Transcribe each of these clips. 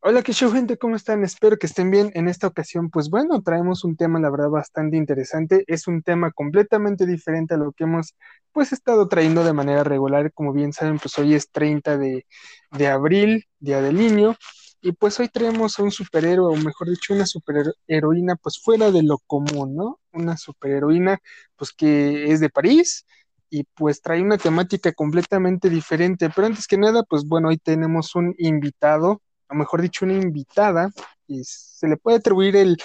Hola, qué show, gente, ¿cómo están? Espero que estén bien. En esta ocasión, pues bueno, traemos un tema, la verdad, bastante interesante. Es un tema completamente diferente a lo que hemos, pues, estado trayendo de manera regular. Como bien saben, pues hoy es 30 de, de abril, Día del Niño, y pues hoy traemos a un superhéroe, o mejor dicho, una superheroína, pues fuera de lo común, ¿no? Una superheroína, pues que es de París y pues trae una temática completamente diferente. Pero antes que nada, pues bueno, hoy tenemos un invitado o mejor dicho, una invitada, y se le puede atribuir el,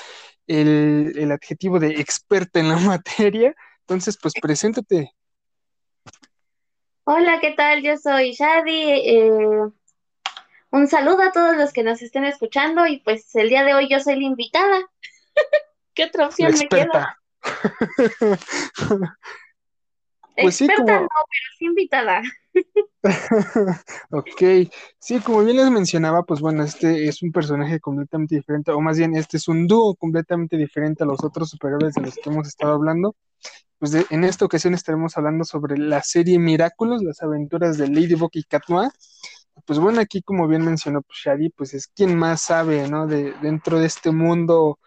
el, adjetivo de experta en la materia. Entonces, pues preséntate. Hola, ¿qué tal? Yo soy Shadi. Eh, un saludo a todos los que nos estén escuchando y pues el día de hoy yo soy la invitada. ¿Qué otra opción me queda? pues Experta no, pero sí invitada. ok, sí, como bien les mencionaba, pues bueno, este es un personaje completamente diferente, o más bien este es un dúo completamente diferente a los otros superhéroes de los que hemos estado hablando. Pues en esta ocasión estaremos hablando sobre la serie Miraculous, las aventuras de Ladybug y Katma. Pues bueno, aquí como bien mencionó pues, Shadi, pues es quien más sabe, ¿no? De, dentro de este mundo,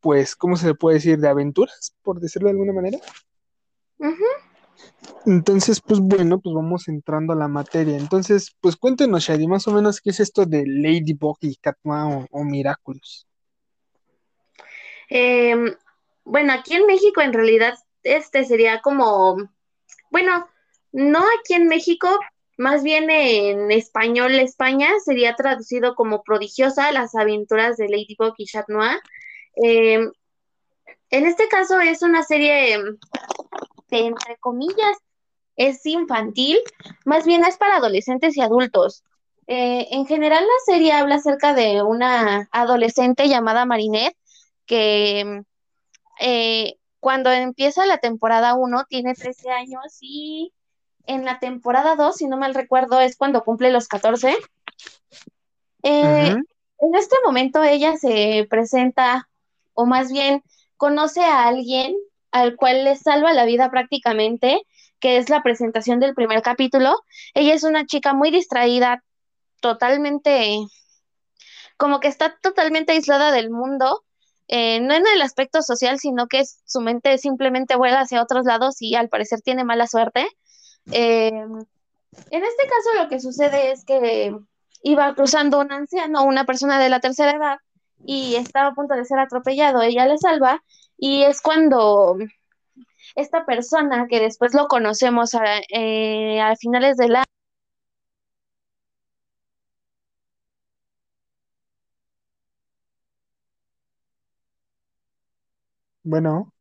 pues, ¿cómo se le puede decir? De aventuras, por decirlo de alguna manera. Entonces, pues bueno, pues vamos entrando a la materia. Entonces, pues cuéntenos, Shadi, más o menos qué es esto de Ladybug y Katma o, o Miraculous. Em, bueno, aquí en México en realidad este sería como, bueno, no aquí en México, más bien en español España sería traducido como prodigiosa las aventuras de Ladybug y Chat Noir. Em, en este caso es una serie entre comillas, es infantil, más bien es para adolescentes y adultos. Eh, en general, la serie habla acerca de una adolescente llamada Marinette que eh, cuando empieza la temporada 1 tiene 13 años y en la temporada 2, si no mal recuerdo, es cuando cumple los 14. Eh, en este momento ella se presenta, o más bien conoce a alguien al cual le salva la vida prácticamente, que es la presentación del primer capítulo. Ella es una chica muy distraída, totalmente, como que está totalmente aislada del mundo, eh, no en el aspecto social, sino que su mente simplemente vuela hacia otros lados y al parecer tiene mala suerte. Eh, en este caso lo que sucede es que iba cruzando un anciano, una persona de la tercera edad, y estaba a punto de ser atropellado. Ella le salva y es cuando esta persona, que después lo conocemos a, eh, a finales de la... Bueno.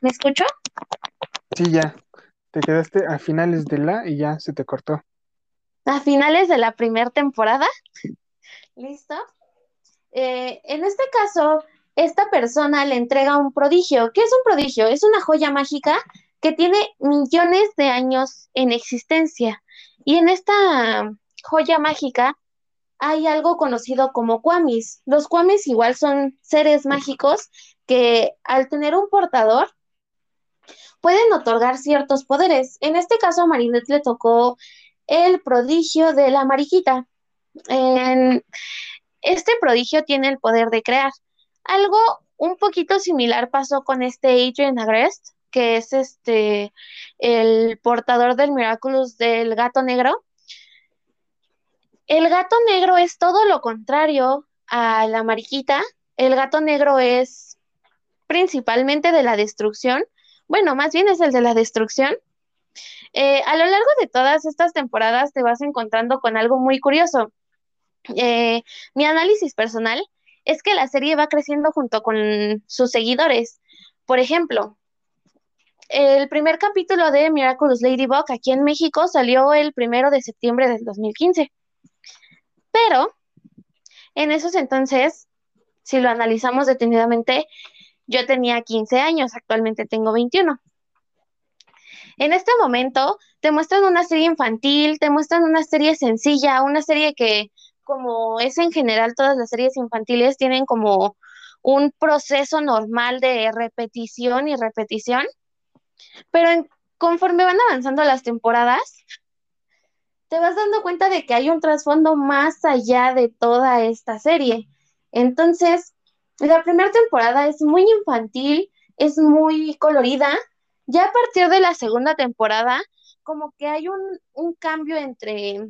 ¿Me escucho? Sí, ya. Te quedaste a finales de la y ya se te cortó. A finales de la primera temporada. ¿Listo? Eh, en este caso, esta persona le entrega un prodigio. ¿Qué es un prodigio? Es una joya mágica que tiene millones de años en existencia. Y en esta joya mágica hay algo conocido como Kwamis. Los Kwamis igual son seres mágicos que al tener un portador pueden otorgar ciertos poderes. En este caso a Marinette le tocó el prodigio de la mariquita. En, este prodigio tiene el poder de crear. Algo un poquito similar pasó con este Adrian Agrest, que es este el portador del Miraculous del gato negro. El gato negro es todo lo contrario a la mariquita. El gato negro es principalmente de la destrucción. Bueno, más bien es el de la destrucción. Eh, a lo largo de todas estas temporadas te vas encontrando con algo muy curioso. Eh, mi análisis personal es que la serie va creciendo junto con sus seguidores. Por ejemplo, el primer capítulo de Miraculous Ladybug aquí en México salió el primero de septiembre del 2015. Pero en esos entonces, si lo analizamos detenidamente, yo tenía 15 años, actualmente tengo 21. En este momento te muestran una serie infantil, te muestran una serie sencilla, una serie que, como es en general todas las series infantiles, tienen como un proceso normal de repetición y repetición, pero conforme van avanzando las temporadas, te vas dando cuenta de que hay un trasfondo más allá de toda esta serie. Entonces, la primera temporada es muy infantil, es muy colorida. Ya a partir de la segunda temporada, como que hay un, un cambio entre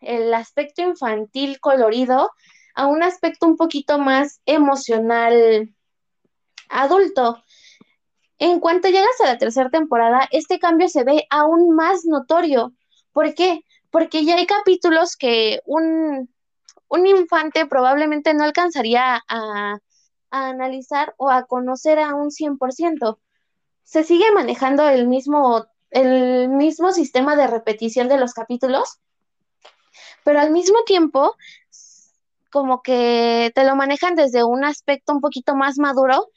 el aspecto infantil colorido a un aspecto un poquito más emocional adulto. En cuanto llegas a la tercera temporada, este cambio se ve aún más notorio. ¿Por qué? Porque ya hay capítulos que un, un infante probablemente no alcanzaría a, a, analizar o a conocer a un 100%. Se sigue manejando el mismo, el mismo sistema de repetición de los capítulos, pero al mismo tiempo como que te lo manejan desde un aspecto un poquito más maduro.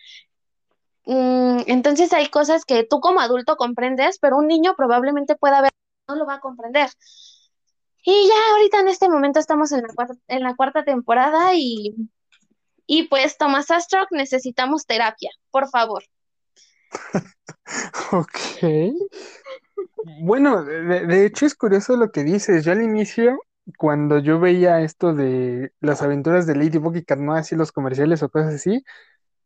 Mm, entonces hay cosas que tú como adulto comprendes, pero un niño probablemente pueda ver, no lo va a comprender. Y ya ahorita en este momento estamos en la cuarta, en la cuarta temporada y, y pues Thomas Astrock necesitamos terapia, por favor. ok. Bueno, de, de, hecho es curioso lo que dices. Yo al inicio cuando yo veía esto de las aventuras de Ladybug y Carnoa, así los comerciales o cosas así,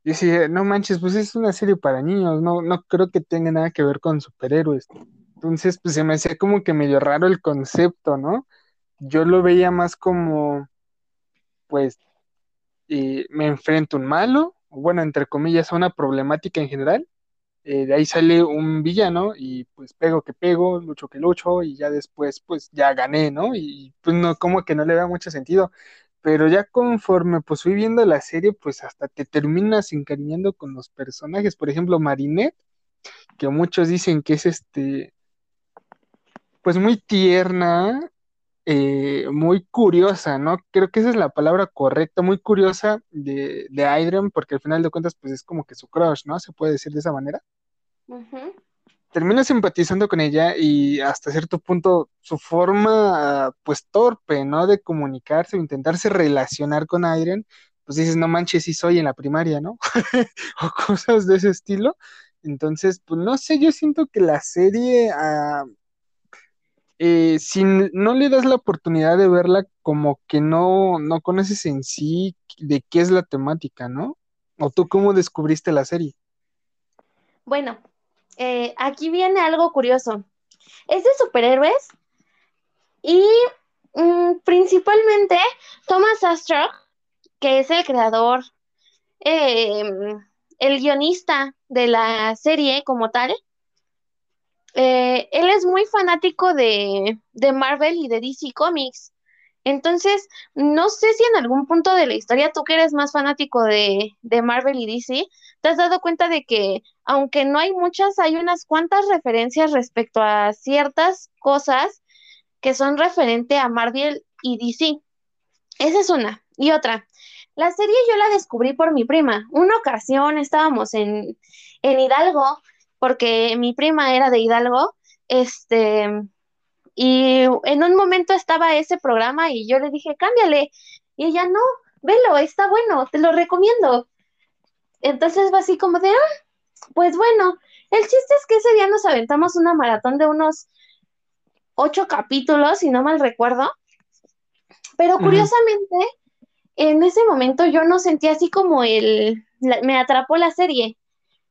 yo decía, no manches, pues es una serie para niños, no, no creo que tenga nada que ver con superhéroes. Entonces, pues se me hacía como que medio raro el concepto, ¿no? Yo lo veía más como, pues, eh, me enfrento a un malo, bueno, entre comillas, a una problemática en general, eh, de ahí sale un villano y pues pego que pego, lucho que lucho y ya después pues ya gané, ¿no? Y pues no, como que no le da mucho sentido. Pero ya conforme pues fui viendo la serie, pues hasta te terminas encariñando con los personajes. Por ejemplo, Marinette, que muchos dicen que es este, pues muy tierna, eh, muy curiosa, ¿no? Creo que esa es la palabra correcta, muy curiosa de, de Adrian, porque al final de cuentas, pues es como que su crush, ¿no? Se puede decir de esa manera. Termina simpatizando con ella y hasta cierto punto su forma, pues torpe, ¿no? De comunicarse o intentarse relacionar con Adrian, pues dices, no manches, si soy en la primaria, ¿no? o cosas de ese estilo. Entonces, pues no sé, yo siento que la serie... Ah, eh, si no le das la oportunidad de verla, como que no, no conoces en sí de qué es la temática, ¿no? ¿O tú cómo descubriste la serie? Bueno, eh, aquí viene algo curioso. Es de superhéroes y mm, principalmente Thomas Astrock, que es el creador, em, el guionista de la serie como tal, eh, él es muy fanático de, Marvel y de DC Comics. Entonces, no sé si en algún punto de la historia tú que eres más fanático de, de, Marvel y DC, te has dado cuenta de que, aunque no hay muchas, hay unas cuantas referencias respecto a ciertas cosas que son referente a Marvel y DC. Esa es una. Y otra, la serie yo la descubrí por mi prima. Una ocasión estábamos en, en Hidalgo porque mi prima era de Hidalgo, este, y en un momento estaba ese programa y yo le dije, cámbiale, y ella, no, velo, está bueno, te lo recomiendo. Entonces va así como de, ah, pues bueno, el chiste es que ese día nos aventamos una maratón de unos ocho capítulos, si no mal recuerdo, pero curiosamente, en ese momento yo no sentí así como el, me atrapó la serie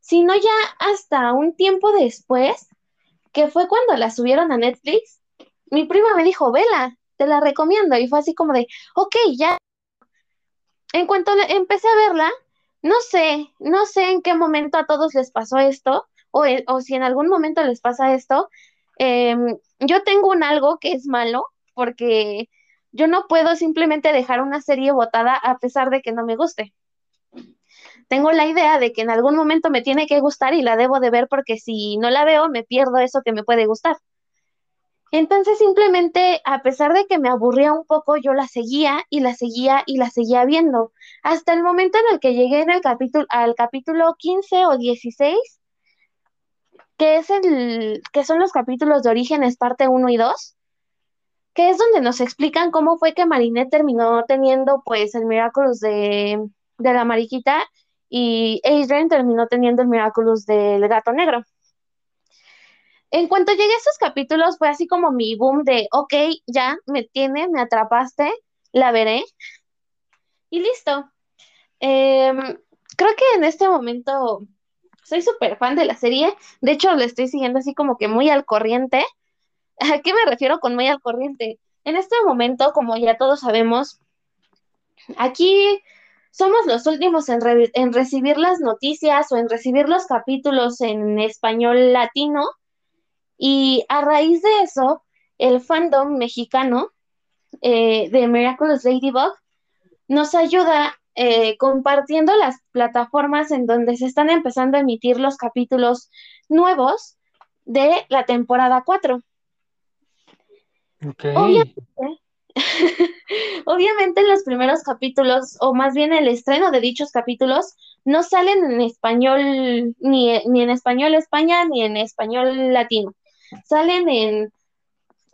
sino ya hasta un tiempo después, que fue cuando la subieron a Netflix, mi prima me dijo, vela, te la recomiendo, y fue así como de, ok, ya. En cuanto empecé a verla, no sé, no sé en qué momento a todos les pasó esto, o, o si en algún momento les pasa esto. Em, yo tengo un algo que es malo, porque yo no puedo simplemente dejar una serie botada a pesar de que no me guste tengo la idea de que en algún momento me tiene que gustar y la debo de ver porque si no la veo me pierdo eso que me puede gustar. Entonces simplemente, a pesar de que me aburría un poco, yo la seguía y la seguía y la seguía viendo, hasta el momento en el que llegué en el capítulo, al capítulo 15 o 16, que es el, que son los capítulos de Orígenes parte 1 y 2, que es donde nos explican cómo fue que Marinette terminó teniendo pues el Miraculous de, de la mariquita y Adrian terminó teniendo el Miraculous del gato negro. En cuanto llegué a esos capítulos fue así como mi boom de, ok, ya me tiene, me atrapaste, la veré y listo. Em, creo que en este momento soy súper fan de la serie. De hecho, le estoy siguiendo así como que muy al corriente. ¿A qué me refiero con muy al corriente? En este momento, como ya todos sabemos, aquí somos los últimos en, en recibir las noticias o en recibir los capítulos en español latino. Y a raíz de eso, el fandom mexicano eh, de Miraculous Ladybug nos ayuda eh, compartiendo las plataformas en donde se están empezando a emitir los capítulos nuevos de la temporada 4. Obviamente, obviamente los primeros capítulos, o más bien el estreno de dichos capítulos, no salen en español, ni, ni en español España, ni en español latino. Salen en...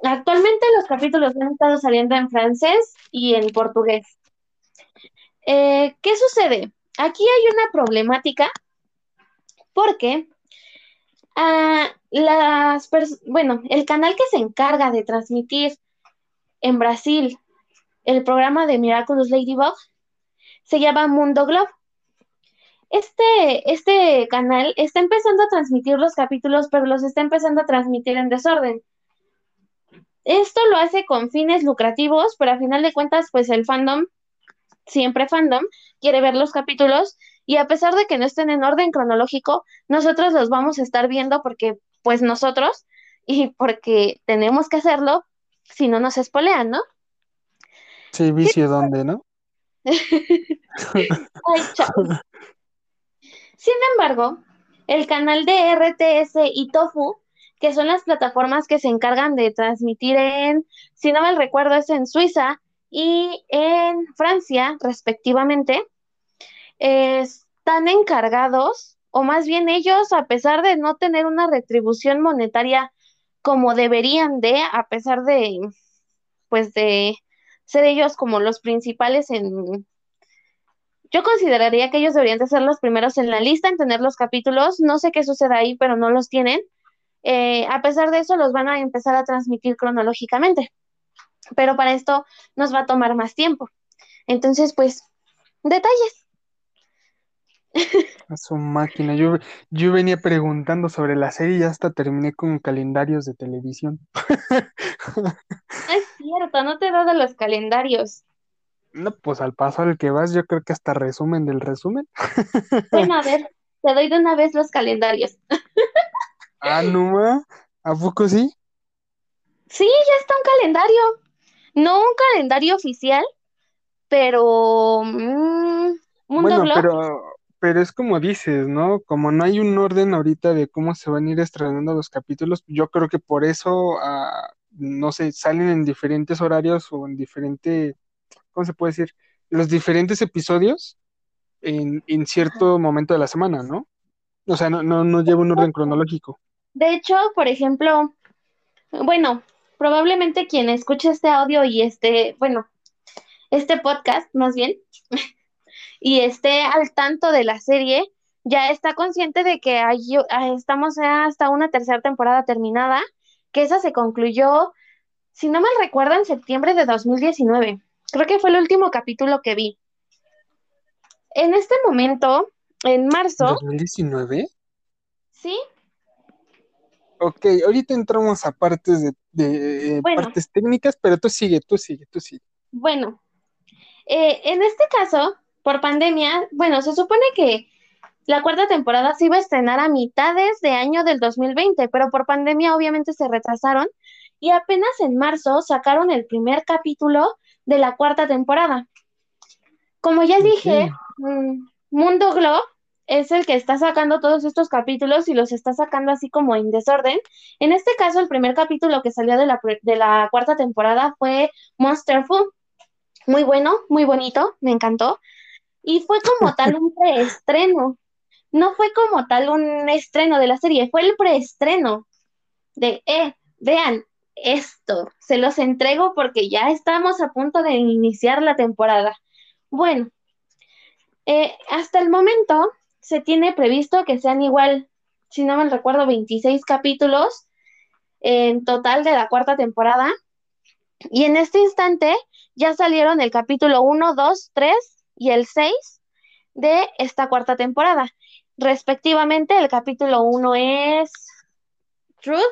Actualmente los capítulos han estado saliendo en francés y en portugués. Eh, ¿Qué sucede? Aquí hay una problemática porque ah, las bueno, el canal que se encarga de transmitir en Brasil el programa de Miraculous Ladybug se llama Mundo Globe. Este, este canal está empezando a transmitir los capítulos, pero los está empezando a transmitir en desorden. Esto lo hace con fines lucrativos, pero a final de cuentas, pues el fandom siempre fandom, quiere ver los capítulos y a pesar de que no estén en orden cronológico, nosotros los vamos a estar viendo porque pues nosotros y porque tenemos que hacerlo, si no nos espolean, ¿no? Sí, vicio dónde, ¿no? Ay, Sin embargo, el canal de RTS y Tofu, que son las plataformas que se encargan de transmitir en, si no mal recuerdo, es en Suiza, y en Francia, respectivamente, están encargados, o más bien ellos, a pesar de no tener una retribución monetaria como deberían de, a pesar de, pues de ser ellos como los principales en... Yo consideraría que ellos deberían de ser los primeros en la lista en tener los capítulos. No sé qué sucede ahí, pero no los tienen. Eh, a pesar de eso, los van a empezar a transmitir cronológicamente pero para esto nos va a tomar más tiempo. Entonces, pues, detalles. A su máquina. Yo, yo venía preguntando sobre la serie y hasta terminé con calendarios de televisión. es cierto, no te he dado los calendarios. No, pues al paso al que vas, yo creo que hasta resumen del resumen. Bueno, a ver, te doy de una vez los calendarios. ah, no, ¿a poco sí? Sí, ya está un calendario. No un calendario oficial, pero mm, bueno, pero pero es como dices, ¿no? Como no hay un orden ahorita de cómo se van a ir estrenando los capítulos, yo creo que por eso, ah, no sé, salen en diferentes horarios o en diferente, ¿cómo se puede decir? Los diferentes episodios en, en cierto momento de la semana, ¿no? O sea, no, no, no lleva un orden cronológico. De hecho, por ejemplo, bueno, probablemente quien escuche este audio y este, bueno, este podcast más bien, y esté al tanto de la serie, ya está consciente de que hay, ah, estamos hasta una tercera temporada terminada, que esa se concluyó, si no mal recuerdo, en septiembre de 2019. Creo que fue el último capítulo que vi. En este momento, en marzo. ¿2019? Sí, Ok, ahorita entramos a partes de, eh, partes técnicas, pero tú sigue, tú sigue, tú sigue. Bueno, eh, en este caso, por pandemia, bueno, se supone que la cuarta temporada se iba a estrenar a mitades de año del 2020, pero por pandemia obviamente se retrasaron y apenas en marzo sacaron el primer capítulo de la cuarta temporada. Como ya dije, mm, Mundo Globe es el que está sacando todos estos capítulos y los está sacando así como en desorden. En este caso, el primer capítulo que salió de la, de la cuarta temporada fue Monsterful. Muy bueno, muy bonito, me encantó. Y fue como tal un preestreno. no fue como tal un estreno de la serie, fue el preestreno de, eh, vean esto, se los entrego porque ya estamos a punto de iniciar la temporada. Bueno, eh, hasta el momento se tiene previsto que sean igual, si no me recuerdo, 26 capítulos en total de la cuarta temporada. Y en este instante ya salieron el capítulo 1, 2, 3 y el 6 de esta cuarta temporada. Respectivamente, el capítulo 1 es Truth,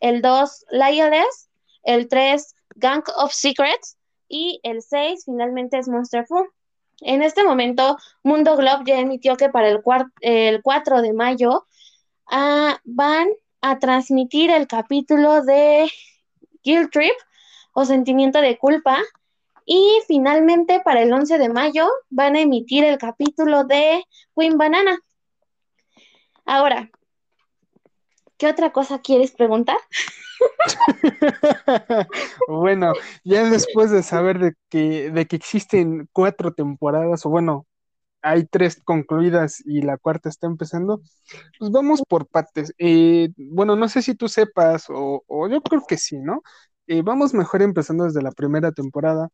el 2 Lioness, el 3 Gang of Secrets y el 6 finalmente es Monster Fu. En este momento, Mundo Globe ya emitió que para el, el 4 de mayo ah, van a transmitir el capítulo de Guilt Trip o Sentimiento de Culpa. Y finalmente, para el 11 de mayo, van a emitir el capítulo de Queen Banana. Ahora, ¿qué otra cosa quieres preguntar? bueno, ya después de saber de que, de que existen cuatro temporadas, o bueno, hay tres concluidas y la cuarta está empezando, pues vamos por partes. Eh, bueno, no sé si tú sepas, o, yo creo que sí, ¿no? Eh, vamos mejor empezando desde la primera temporada.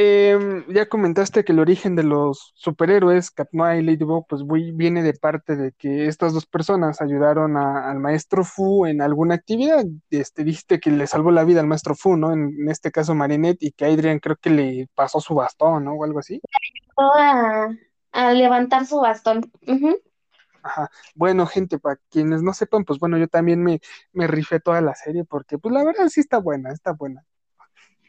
Em, ya comentaste que el origen de los superhéroes, Katma y Ladybug, pues viene de parte de que estas dos personas ayudaron al maestro Fu en alguna actividad. Este, dijiste que le salvó la vida al maestro Fu, ¿no? En, este caso Marinette, y que Adrian creo que le pasó su bastón, ¿no? O algo así. A, a levantar su bastón. Ajá. Bueno, gente, para quienes no sepan, pues bueno, yo también me, me rifé toda la serie porque, pues la verdad sí está buena, está buena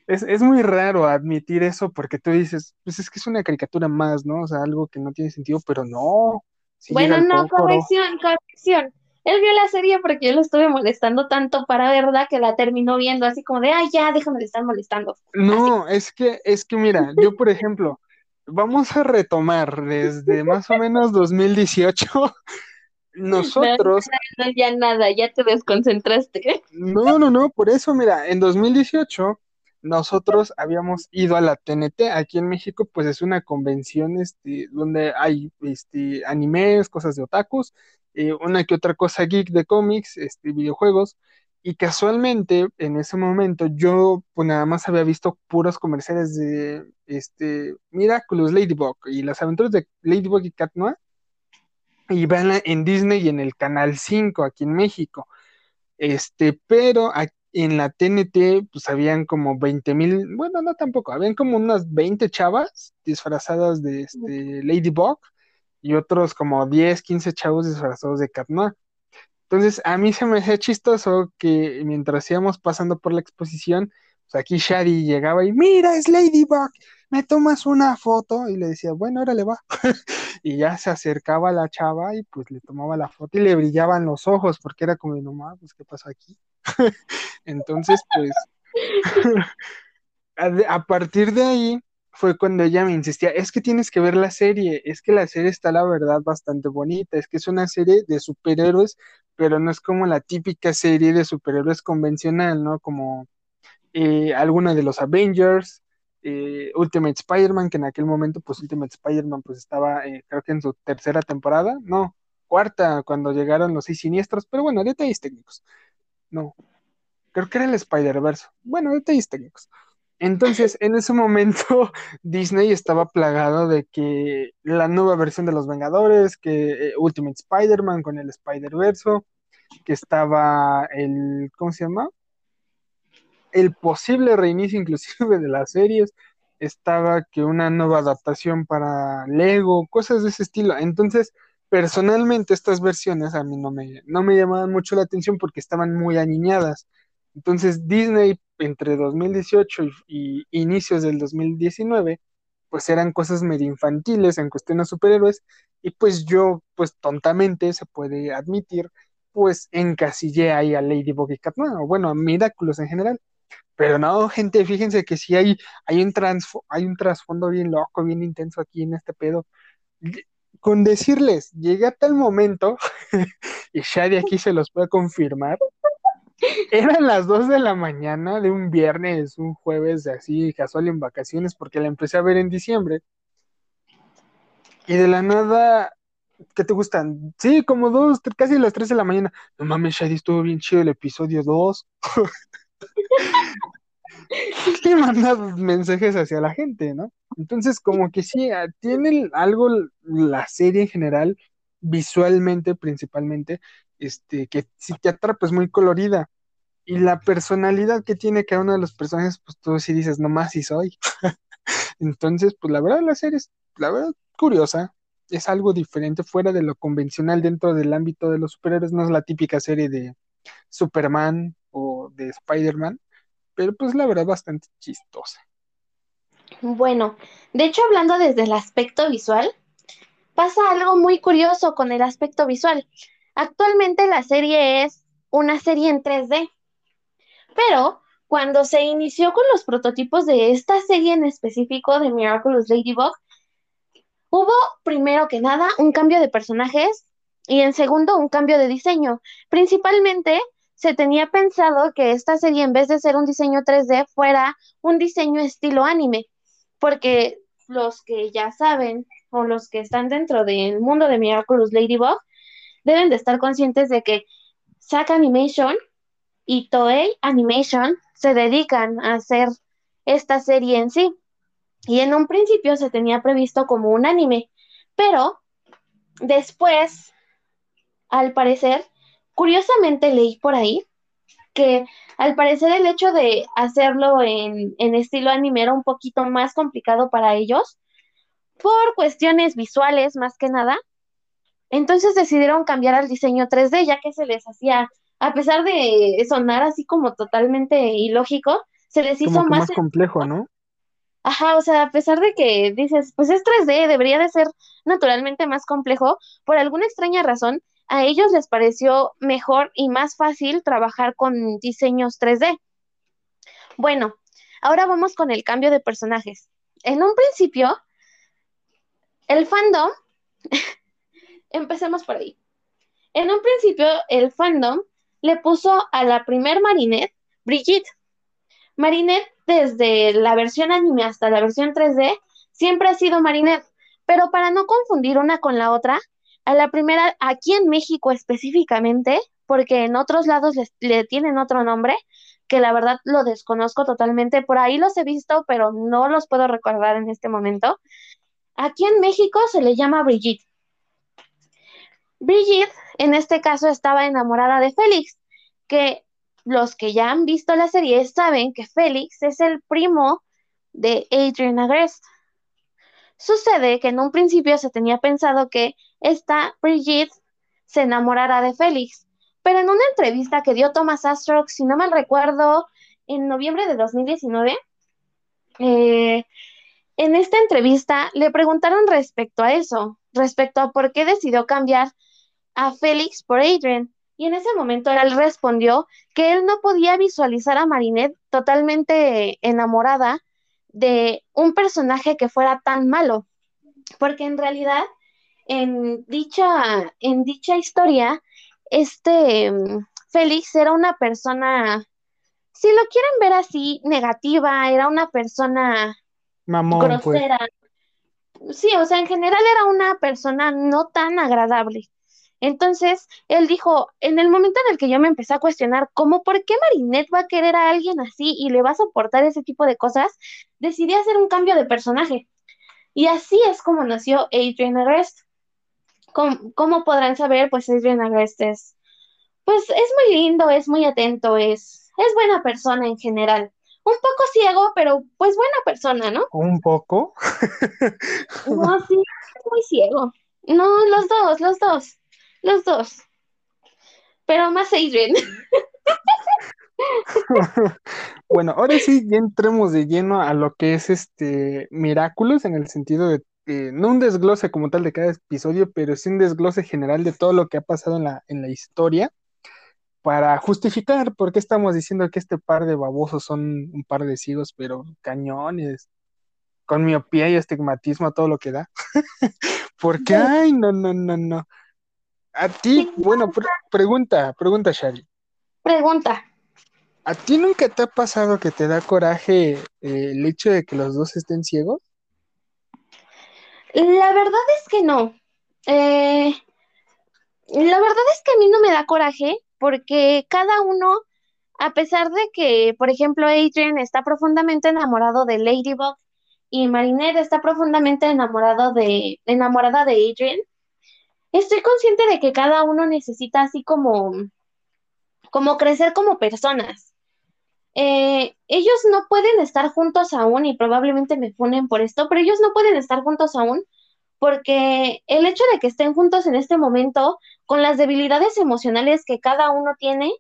es, muy raro admitir eso porque tú dices, pues es que es una caricatura más, ¿no? O sea, algo que no tiene sentido, pero no. bueno, no, corrección, corrección. Él vio la serie porque yo lo estuve molestando tanto para verdad que la terminó viendo así como de, ay, ya, déjame de estar molestando. No, es que, es que mira, yo por ejemplo, vamos a retomar desde más o menos 2018 nosotros. No, no, ya nada, ya te desconcentraste. No, no, no, por eso, mira, en 2018 nosotros habíamos ido a la TNT aquí en México, pues es una convención este, donde hay este, animes, cosas de otakus, eh, una que otra cosa geek de cómics, este, videojuegos, y casualmente en ese momento yo pues nada más había visto puros comerciales de este, Miraculous Ladybug y las aventuras de Ladybug y Cat Noir, y van en Disney y en el Canal 5 aquí en México. Este, pero aquí en la TNT, pues habían como 20 mil, bueno, no tampoco, habían como unas 20 chavas disfrazadas de este Ladybug y otros como 10, 15 chavos disfrazados de Katma. Entonces, a mí se me hacía chistoso que mientras íbamos pasando por la exposición, pues aquí Shady llegaba y, mira, es Ladybug, me tomas una foto, y le decía, bueno, ahora le va. y ya se acercaba a la chava y pues le tomaba la foto y le brillaban los ojos, porque era como, no más, pues, ¿qué pasó aquí? Entonces, pues, a partir de ahí fue cuando ella me insistía, es que tienes que ver la serie, es que la serie está la verdad bastante bonita, es que es una serie de superhéroes, pero no es como la típica serie de superhéroes convencional, ¿no? Como eh, alguna de los Avengers, eh, Ultimate Spider-Man, que en aquel momento, pues Ultimate Spider-Man, pues estaba, eh, creo que en su tercera temporada, no, cuarta, cuando llegaron los seis siniestros, pero bueno, detalles técnicos. No, creo que era el Spider-Verse. Bueno, detalles técnicos. Entonces, en ese momento, Disney estaba plagado de que la nueva versión de los Vengadores, que eh, Ultimate Spider-Man con el Spider-Verse, que estaba el, ¿cómo se llama? El posible reinicio inclusive de las series, estaba que una nueva adaptación para Lego, cosas de ese estilo. Entonces, personalmente estas versiones a mí no me, no me llamaban mucho la atención porque estaban muy aniñadas. Entonces Disney entre 2018 y, inicios del 2019 pues eran cosas medio infantiles en cuestión de superhéroes y pues yo pues tontamente se puede admitir pues encasillé ahí a Ladybug y Catman o bueno a Miraculous en general pero no gente fíjense que sí hay hay un hay un trasfondo bien loco bien intenso aquí en este pedo con decirles, llegué a tal momento, y Shadi aquí se los puede confirmar, eran las 2 de la mañana de un viernes, un jueves así casual en vacaciones, porque la empecé a ver en diciembre. Y de la nada ¿Qué te gustan? Sí, como dos, casi las tres de la mañana. No mames, Shady, estuvo bien chido el episodio 2. y manda mensajes hacia la gente, ¿no? Entonces, como que sí, ah, tiene algo la serie en general, visualmente principalmente, este, que si te atrapa, es muy colorida. Y la personalidad que tiene cada uno de los personajes, pues tú sí dices, nomás sí soy. Entonces, pues la verdad, la serie es, la verdad, curiosa. Es algo diferente, fuera de lo convencional dentro del ámbito de los superhéroes. No es la típica serie de Superman de Spider-Man, pero pues la verdad, bastante chistosa. Bueno, de hecho, hablando desde el aspecto visual, pasa algo muy curioso con el aspecto visual. Actualmente la serie es una serie en 3D, pero cuando se inició con los prototipos de esta serie en específico de Miraculous Ladybug, hubo primero que nada un cambio de personajes y en segundo un cambio de diseño. Principalmente se tenía pensado que esta serie en vez de ser un diseño 3D fuera un diseño estilo anime, porque los que ya saben o los que están dentro del mundo de Miraculous Ladybug deben de estar conscientes de que Sack Animation y Toei Animation se dedican a hacer esta serie en sí. Y en un principio se tenía previsto como un anime, pero después, al parecer, curiosamente leí por ahí que al parecer el hecho de hacerlo en, estilo anime era un poquito más complicado para ellos por cuestiones visuales más que nada. Entonces decidieron cambiar al diseño 3D ya que se les hacía, a pesar de sonar así como totalmente ilógico, se les hizo más, más complejo, ¿no? Ajá, o sea, a pesar de que dices, pues es 3D, debería de ser naturalmente más complejo, por alguna extraña razón, a ellos les pareció mejor y más fácil trabajar con diseños 3D. Bueno, ahora vamos con el cambio de personajes. En un principio, el fandom, empecemos por ahí. En un principio, el fandom le puso a la primer Marinette Brigitte. Marinette, desde la versión anime hasta la versión 3D, siempre ha sido Marinette, pero para no confundir una con la otra, a la primera, aquí en México específicamente, porque en otros lados le tienen otro nombre, que la verdad lo desconozco totalmente. Por ahí los he visto, pero no los puedo recordar en este momento. Aquí en México se le llama Brigitte. Brigitte, en este caso, estaba enamorada de Félix, que los que ya han visto la serie saben que Félix es el primo de Adrian Agrest. Sucede que en un principio se tenía pensado que esta Brigitte se enamorara de Félix, pero en una entrevista que dio Thomas Astrock, si no mal recuerdo, en noviembre de 2019, eh, en esta entrevista le preguntaron respecto a eso, respecto a por qué decidió cambiar a Félix por Adrian. Y en ese momento él respondió que él no podía visualizar a Marinette totalmente enamorada de un personaje que fuera tan malo, porque en realidad en dicha, en dicha historia, este mm, Félix era una persona, si lo quieren ver así, negativa, era una persona Mamón, pues. grosera. Sí, o sea, en general era una persona no tan agradable. Entonces, él dijo, en el momento en el que yo me empecé a cuestionar, ¿cómo por qué Marinette va a querer a alguien así y le va a soportar ese tipo de cosas? Decidí hacer un cambio de personaje. Y así es como nació Adrian Arrest. ¿Cómo, podrán saber? Pues Adrian Arrest es, pues es muy lindo, es muy atento, es, es buena persona en general. Un poco ciego, pero pues buena persona, ¿no? Un poco. no, sí, es muy ciego. No, los dos, los dos. Los dos. Pero más Adrian. bueno, ahora sí ya entremos de lleno a lo que es este Miraculous en el sentido de no un desglose como tal de cada episodio, pero sí un desglose general de todo lo que ha pasado en la, en la historia para justificar por qué estamos diciendo que este par de babosos son un par de ciegos, pero cañones, con miopía y estigmatismo, todo lo que da. Porque, ay, no, no, no, no. A ti, bueno, pregunta, pregunta, Shari. Pregunta. ¿A ti nunca te ha pasado que te da coraje eh, el hecho de que los dos estén ciegos? La verdad es que no. Eh, la verdad es que a mí no me da coraje porque cada uno, a pesar de que, por ejemplo, Adrian está profundamente enamorado de Ladybug y Marinette está profundamente enamorado de, enamorada de Adrian, estoy consciente de que cada uno necesita así como, como crecer como personas. Eh, ellos no pueden estar juntos aún y probablemente me ponen por esto, pero ellos no pueden estar juntos aún porque el hecho de que estén juntos en este momento, con las debilidades emocionales que cada uno tiene,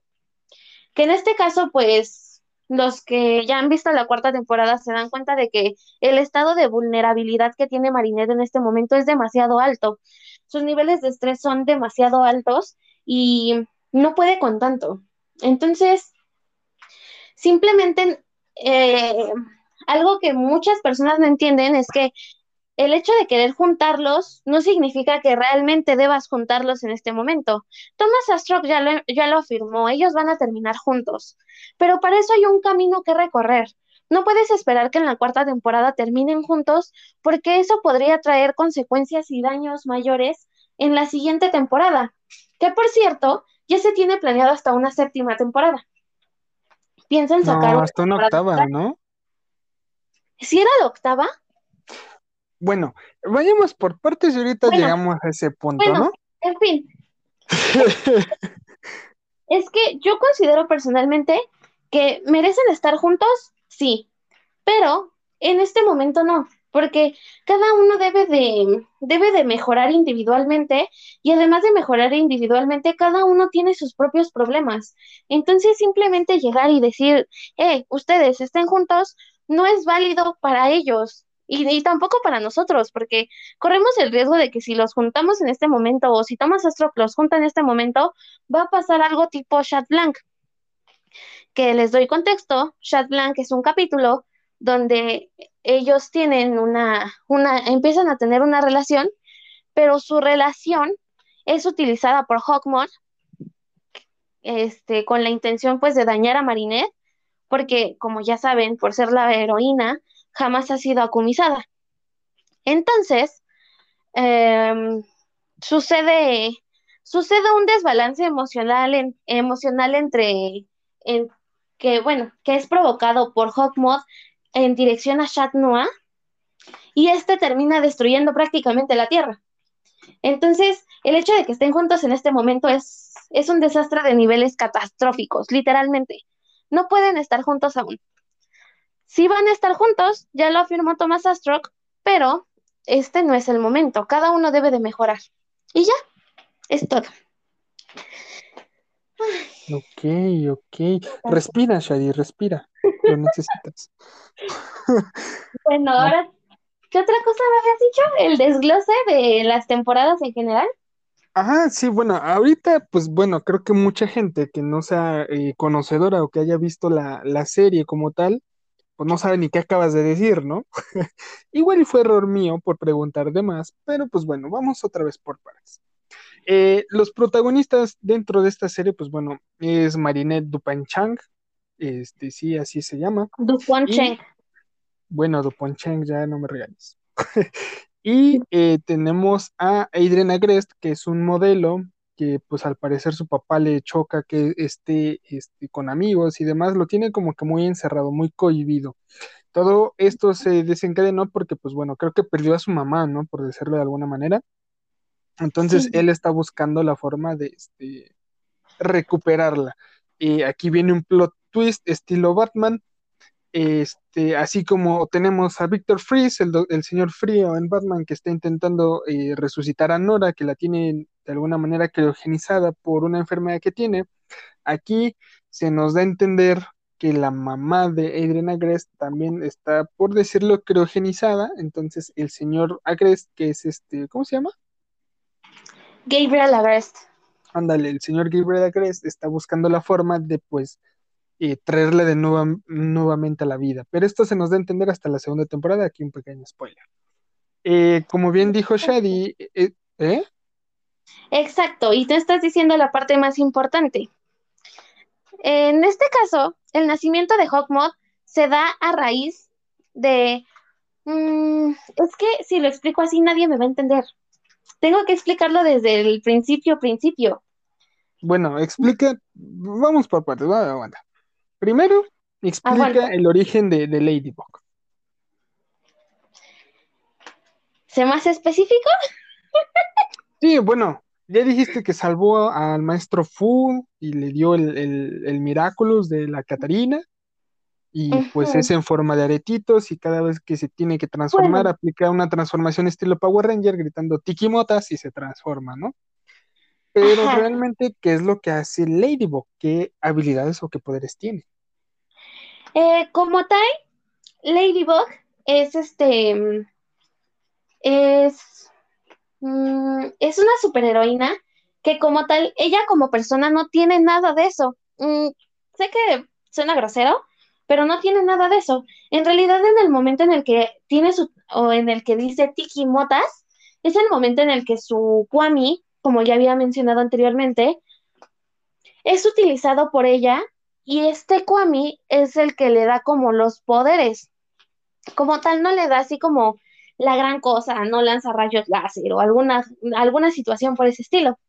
que en este caso, pues, los que ya han visto la cuarta temporada se dan cuenta de que el estado de vulnerabilidad que tiene Marinette en este momento es demasiado alto. Sus niveles de estrés son demasiado altos y no puede con tanto. Entonces, simplemente eh, algo que muchas personas no entienden es que el hecho de querer juntarlos no significa que realmente debas juntarlos en este momento. Thomas Astruck ya lo, ya lo afirmó, ellos van a terminar juntos, pero para eso hay un camino que recorrer. No puedes esperar que en la cuarta temporada terminen juntos porque eso podría traer consecuencias y daños mayores en la siguiente temporada, que por cierto, ya se tiene planeado hasta una séptima temporada. Piensan sacar... No, hasta una octava, ¿no? ¿Si era la octava? Bueno, vayamos por partes y ahorita llegamos a ese punto, bueno, ¿no? En fin. es que yo considero personalmente que merecen estar juntos, sí, pero en este momento no, porque cada uno debe de, debe de mejorar individualmente y además de mejorar individualmente, cada uno tiene sus propios problemas. Entonces simplemente llegar y decir, eh, ustedes estén juntos, no es válido para ellos. Y, tampoco para nosotros, porque corremos el riesgo de que si los juntamos en este momento o si Thomas Astro los junta en este momento, va a pasar algo tipo Chat Blanc. Que les doy contexto, Chat Blanc es un capítulo donde ellos tienen una, una, empiezan a tener una relación, pero su relación es utilizada por Hawkmoon este, con la intención pues de dañar a Marinette, porque como ya saben, por ser la heroína, jamás ha sido acumisada. Entonces, em, sucede, sucede un desbalance emocional, emocional entre, que, bueno, que es provocado por Hawkmoth en dirección a Chat Noir, y este termina destruyendo prácticamente la Tierra. Entonces, el hecho de que estén juntos en este momento es, es un desastre de niveles catastróficos, literalmente. No pueden estar juntos aún. Sí van a estar juntos, ya lo afirmó Thomas Astrock, pero este no es el momento. Cada uno debe de mejorar. Y ya, es todo. Ok, ok. Respira, Shadi, respira. Lo necesitas. bueno, ahora, ¿qué otra cosa me habías dicho? ¿El desglose de las temporadas en general? Ajá, sí, bueno, ahorita, pues bueno, creo que mucha gente que no sea eh, conocedora o que haya visto la, la serie como tal, pues no sabe ni qué acabas de decir, ¿no? Igual fue error mío por preguntar de más, pero pues bueno, vamos otra vez por partes. Eh, los protagonistas dentro de esta serie, pues bueno, es Marinette Dupanchang, este sí, así se llama. Dupanchang. Bueno, Dupanchang, ya no me regañes. y eh, tenemos a Adriana Agrest, que es un modelo que pues al parecer su papá le choca que esté este, con amigos y demás, lo tiene como que muy encerrado, muy cohibido. Todo esto se desencadenó porque pues bueno, creo que perdió a su mamá, ¿no? Por decirlo de alguna manera. Entonces él está buscando la forma de este, recuperarla. Y aquí viene un plot twist estilo Batman, este, así como tenemos a Victor Freeze, el, señor frío en Batman, que está intentando eh, resucitar a Nora, que la tiene de alguna manera criogenizada por una enfermedad que tiene. Aquí se nos da a entender que la mamá de Adrian Agrest también está, por decirlo, criogenizada. Entonces, el señor Agrest, que es este, ¿cómo se llama? Gabriel Agrest. Ándale, el señor Gabriel Agrest está buscando la forma de, pues, y traerle de nuevo, nuevamente a la vida. Pero esto se nos da a entender hasta la segunda temporada, aquí un pequeño spoiler. Eh, como bien dijo Shadi, eh, ¿eh? Exacto, y te estás diciendo la parte más importante. En este caso, el nacimiento de Hawkmoth se da a raíz de... Mm, es que si lo explico así nadie me va a entender. Tengo que explicarlo desde el principio, principio. Bueno, explica, vamos por partes, aguanta. Primero, explica el origen de, de Ladybug. ¿Sé más específico? sí, bueno, ya dijiste que salvó al maestro Fu y le dio el, el, el Miraculous de la Catarina. Y pues es en forma de aretitos y cada vez que se tiene que transformar aplica una transformación estilo Power Ranger gritando Tikimotas y se transforma, ¿no? Pero realmente, ¿qué es lo que hace Ladybug? ¿Qué habilidades o qué poderes tiene? Eh, como tal, Ladybug es este. Es. Mm, es una superheroína que, como tal, ella como persona no tiene nada de eso. Mm, sé que suena grosero, pero no tiene nada de eso. En realidad, en el momento en el que tiene su, o en el que dice Tiki Motas, es el momento en el que su Kwami, como ya había mencionado anteriormente, es utilizado por ella y este Kwami es el que le da como los poderes. Como tal, no le da así como la gran cosa, no lanza rayos láser o alguna, alguna situación por ese estilo.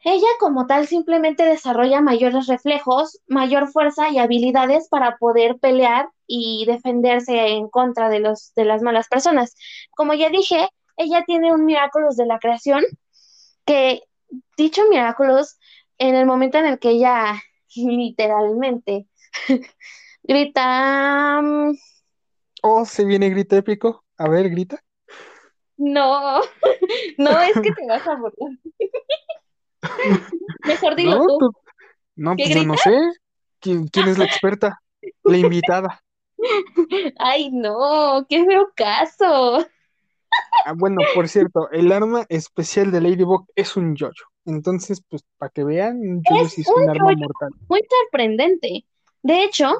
Ella como tal simplemente desarrolla mayores reflejos, mayor fuerza y habilidades para poder pelear y defenderse en contra de, los, de las malas personas. Como ya dije, ella tiene un Miraculous de la creación que, dicho Miraculous, en el momento en el que ella literalmente grita... Mm, oh, se viene grita épico. A ver, grita. No, no es que te vas a burlar. Mejor dilo tú. Pues, no, pues yo no sé. ¿Quién, es la experta? La invitada. Ay, no, qué feo caso. Ah, bueno, por cierto, el arma especial de Ladybug es un yoyo. Entonces, pues, para que vean, un yoyo es un, arma mortal. Muy sorprendente. De hecho,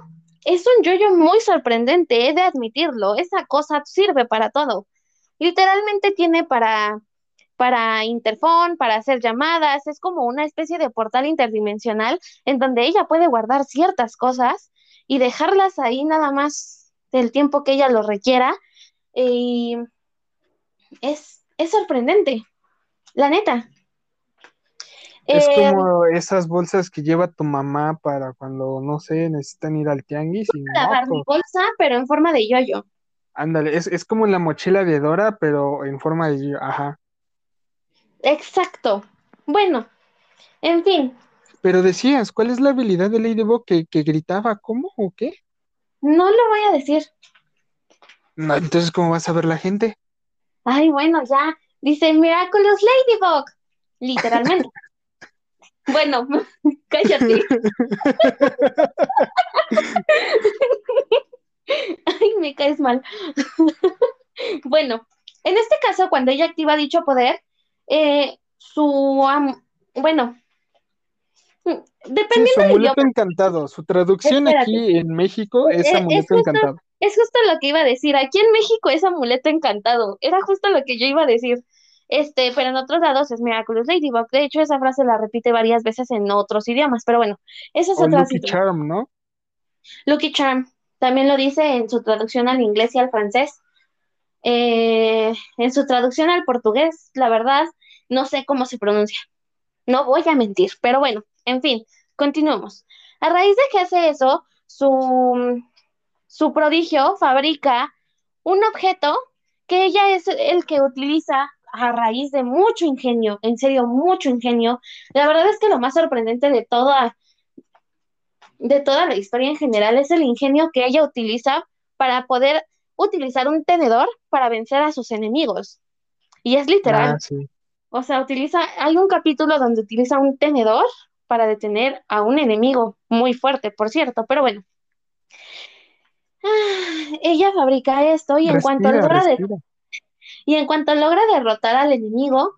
es un yoyo muy sorprendente, he de admitirlo. Esa cosa sirve para todo. Literalmente tiene para para interfón, para hacer llamadas, es como una especie de portal interdimensional en donde ella puede guardar ciertas cosas y dejarlas ahí nada más del tiempo que ella lo requiera. Y es, es sorprendente, la neta. Es eh, como esas bolsas que lleva tu mamá para cuando, no sé, necesitan ir al tianguis. Y la pues bolsa, pero en forma de yoyo. Ándale, es, es como la mochila de Dora, pero en forma de yoyo, ajá. Exacto. Bueno, en fin. Pero decías, ¿cuál es la habilidad de Ladybug que, que gritaba? ¿Cómo o qué? No lo voy a decir. No, entonces, ¿cómo vas a ver la gente? Ay, bueno, ya. Dice Miraculous Ladybug. Literalmente. bueno, cállate. Ay, me caes mal. bueno, en este caso, cuando ella activa dicho poder, eh, su, bueno, depende sí, su amuleto encantado. Su traducción aquí en México es eh, amuleto encantado. Es justo lo que iba a decir. Aquí en México es amuleto encantado. Era justo lo que yo iba a decir. Este, pero en otros lados es Miraculous Ladybug. De hecho, esa frase la repite varias veces en otros idiomas. Pero bueno, esa es otra Lucky Charm, ¿no? Lucky Charm. También lo dice en su traducción al inglés y al francés. Eh, en su traducción al portugués, la verdad, no sé cómo se pronuncia. No voy a mentir, pero bueno, en fin, continuemos. A raíz de que hace eso, su, su prodigio fabrica un objeto que ella es el que utiliza a raíz de mucho ingenio, en serio, mucho ingenio. La verdad es que lo más sorprendente de toda, de toda la historia en general es el ingenio que ella utiliza para poder utilizar un tenedor para vencer a sus enemigos. Y es literal. Ah, o sea, utiliza, hay un capítulo donde utiliza un tenedor para detener a un enemigo muy fuerte, por cierto, pero bueno. Ah, ella fabrica esto y en cuanto logra y en cuanto logra derrotar al enemigo,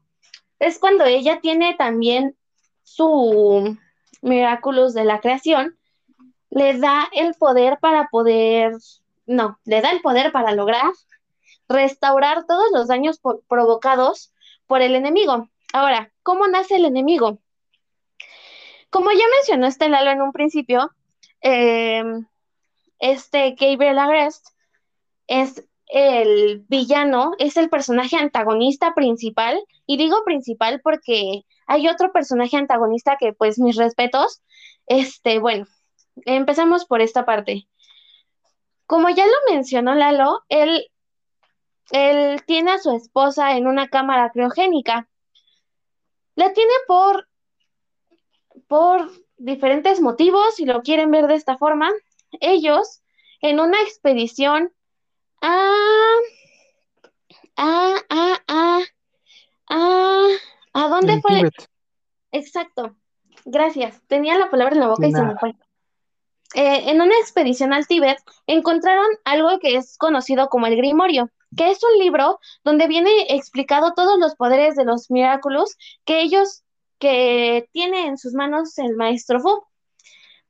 es cuando ella tiene también su Miraculous de la creación, le da el poder para poder no, le da el poder para lograr restaurar todos los daños provocados por el enemigo. Ahora, ¿cómo nace el enemigo? Como ya mencionó este Lalo en un principio, em, este Gabriel Agrest es el villano es el personaje antagonista principal, y digo principal porque hay otro personaje antagonista que pues mis respetos, este, bueno, empezamos por esta parte. Como ya lo mencionó Lalo, él, él tiene a su esposa en una cámara criogénica. La tiene por, por diferentes motivos, si lo quieren ver de esta forma. Ellos, en una expedición a... a, a, a, a, ¿a dónde fue? Exacto. Gracias. Tenía la palabra en la boca y se me fue. Eh, en una expedición al Tíbet encontraron algo que es conocido como el Grimorio, que es un libro donde viene explicado todos los poderes de los Miraculous que ellos que tiene en sus manos el maestro Fu.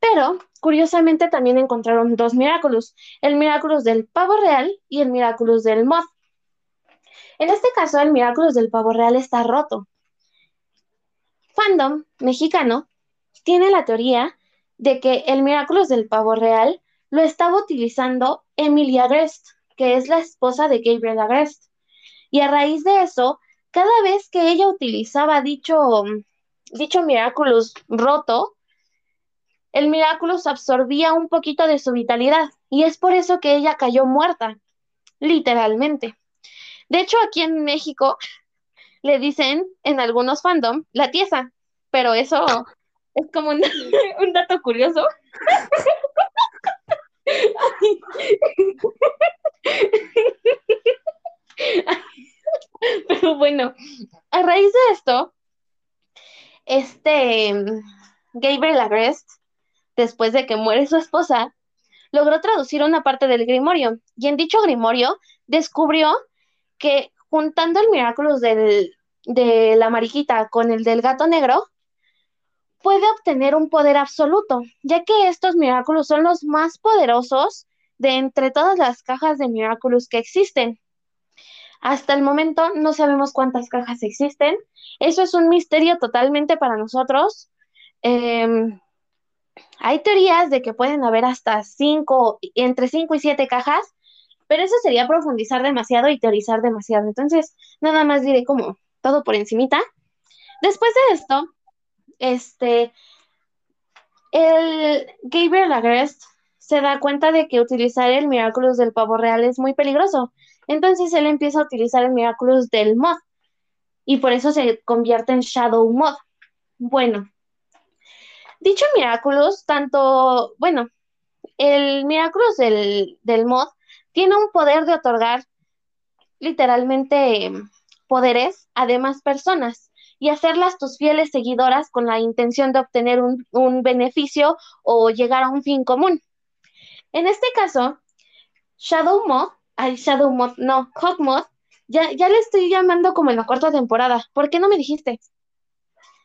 Pero, curiosamente, también encontraron dos Miraculous, el Miraculous del pavo real y el Miraculous del moth. En este caso, el Miraculous del pavo real está roto. Fandom mexicano tiene la teoría de que el Miraculous del pavo real lo estaba utilizando Emilia Agrest, que es la esposa de Gabriel Agrest. Y a raíz de eso, cada vez que ella utilizaba dicho, dicho Miraculous roto, el Miraculous absorbía un poquito de su vitalidad y es por eso que ella cayó muerta, literalmente. De hecho, aquí en México le dicen en algunos fandom la tiesa, pero eso es como un, dato curioso. Pero bueno, a raíz de esto, este Gabriel Agrest, después de que muere su esposa, logró traducir una parte del Grimorio, y en dicho Grimorio descubrió que juntando el Miraculous de la mariquita con el del gato negro, puede obtener un poder absoluto, ya que estos Miraculous son los más poderosos de entre todas las cajas de Miraculous que existen. Hasta el momento no sabemos cuántas cajas existen. Eso es un misterio totalmente para nosotros. Em, hay teorías de que pueden haber hasta cinco, entre cinco y siete cajas, pero eso sería profundizar demasiado y teorizar demasiado. Entonces, nada más diré como todo por encimita. Después de esto, este, el Gabriel Agrest se da cuenta de que utilizar el Miraculous del pavo real es muy peligroso. Entonces él empieza a utilizar el Miraculous del mod y por eso se convierte en Shadow Mod. Bueno, dicho Miraculous, tanto, bueno, el Miraculous del, del mod tiene un poder de otorgar literalmente poderes a demás personas y hacerlas tus fieles seguidoras con la intención de obtener un, beneficio o llegar a un fin común. En este caso, Shadow Mod, ay, Shadow Mod, no, Hawk Mod, ya, ya le estoy llamando como en la cuarta temporada. ¿Por qué no me dijiste?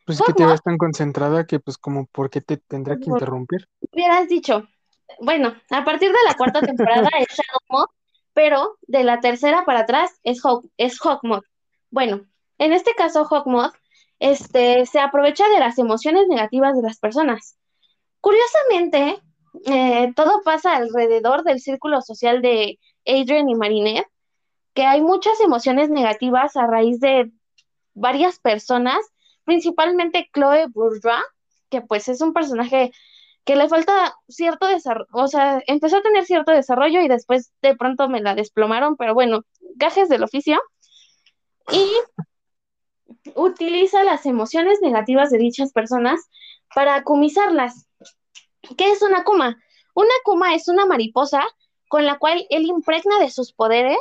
Pues es que te ves tan concentrada que pues como, ¿por qué te tendrá que interrumpir? Hubieras dicho, bueno, a partir de la cuarta temporada es Shadow Mod, pero de la tercera para atrás es Hawk, es Hawk Mod. Bueno, en este caso Hawk Mod este, se aprovecha de las emociones negativas de las personas. Curiosamente, eh, todo pasa alrededor del círculo social de Adrian y Marinette, que hay muchas emociones negativas a raíz de varias personas, principalmente Chloe Bourgeois, que pues es un personaje que le falta cierto desarrollo, o sea, empezó a tener cierto desarrollo y después de pronto me la desplomaron, pero bueno, gajes del oficio. Y utiliza las emociones negativas de dichas personas para acumizarlas. ¿Qué es una kuma? Una kuma es una mariposa con la cual él impregna de sus poderes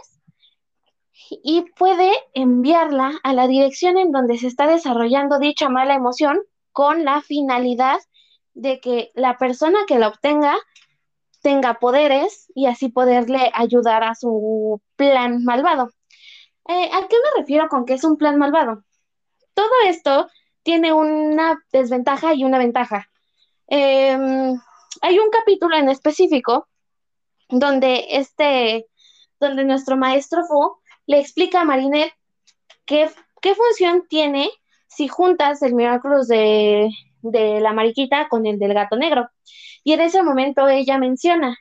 y puede enviarla a la dirección en donde se está desarrollando dicha mala emoción con la finalidad de que la persona que la obtenga tenga poderes y así poderle ayudar a su plan malvado. Eh, ¿A qué me refiero con que es un plan malvado? todo esto tiene una desventaja y una ventaja. Em, hay un capítulo en específico donde este, donde nuestro maestro Fu le explica a Marinette qué, qué función tiene si juntas el Miraculous de, de la mariquita con el del gato negro. Y en ese momento ella menciona,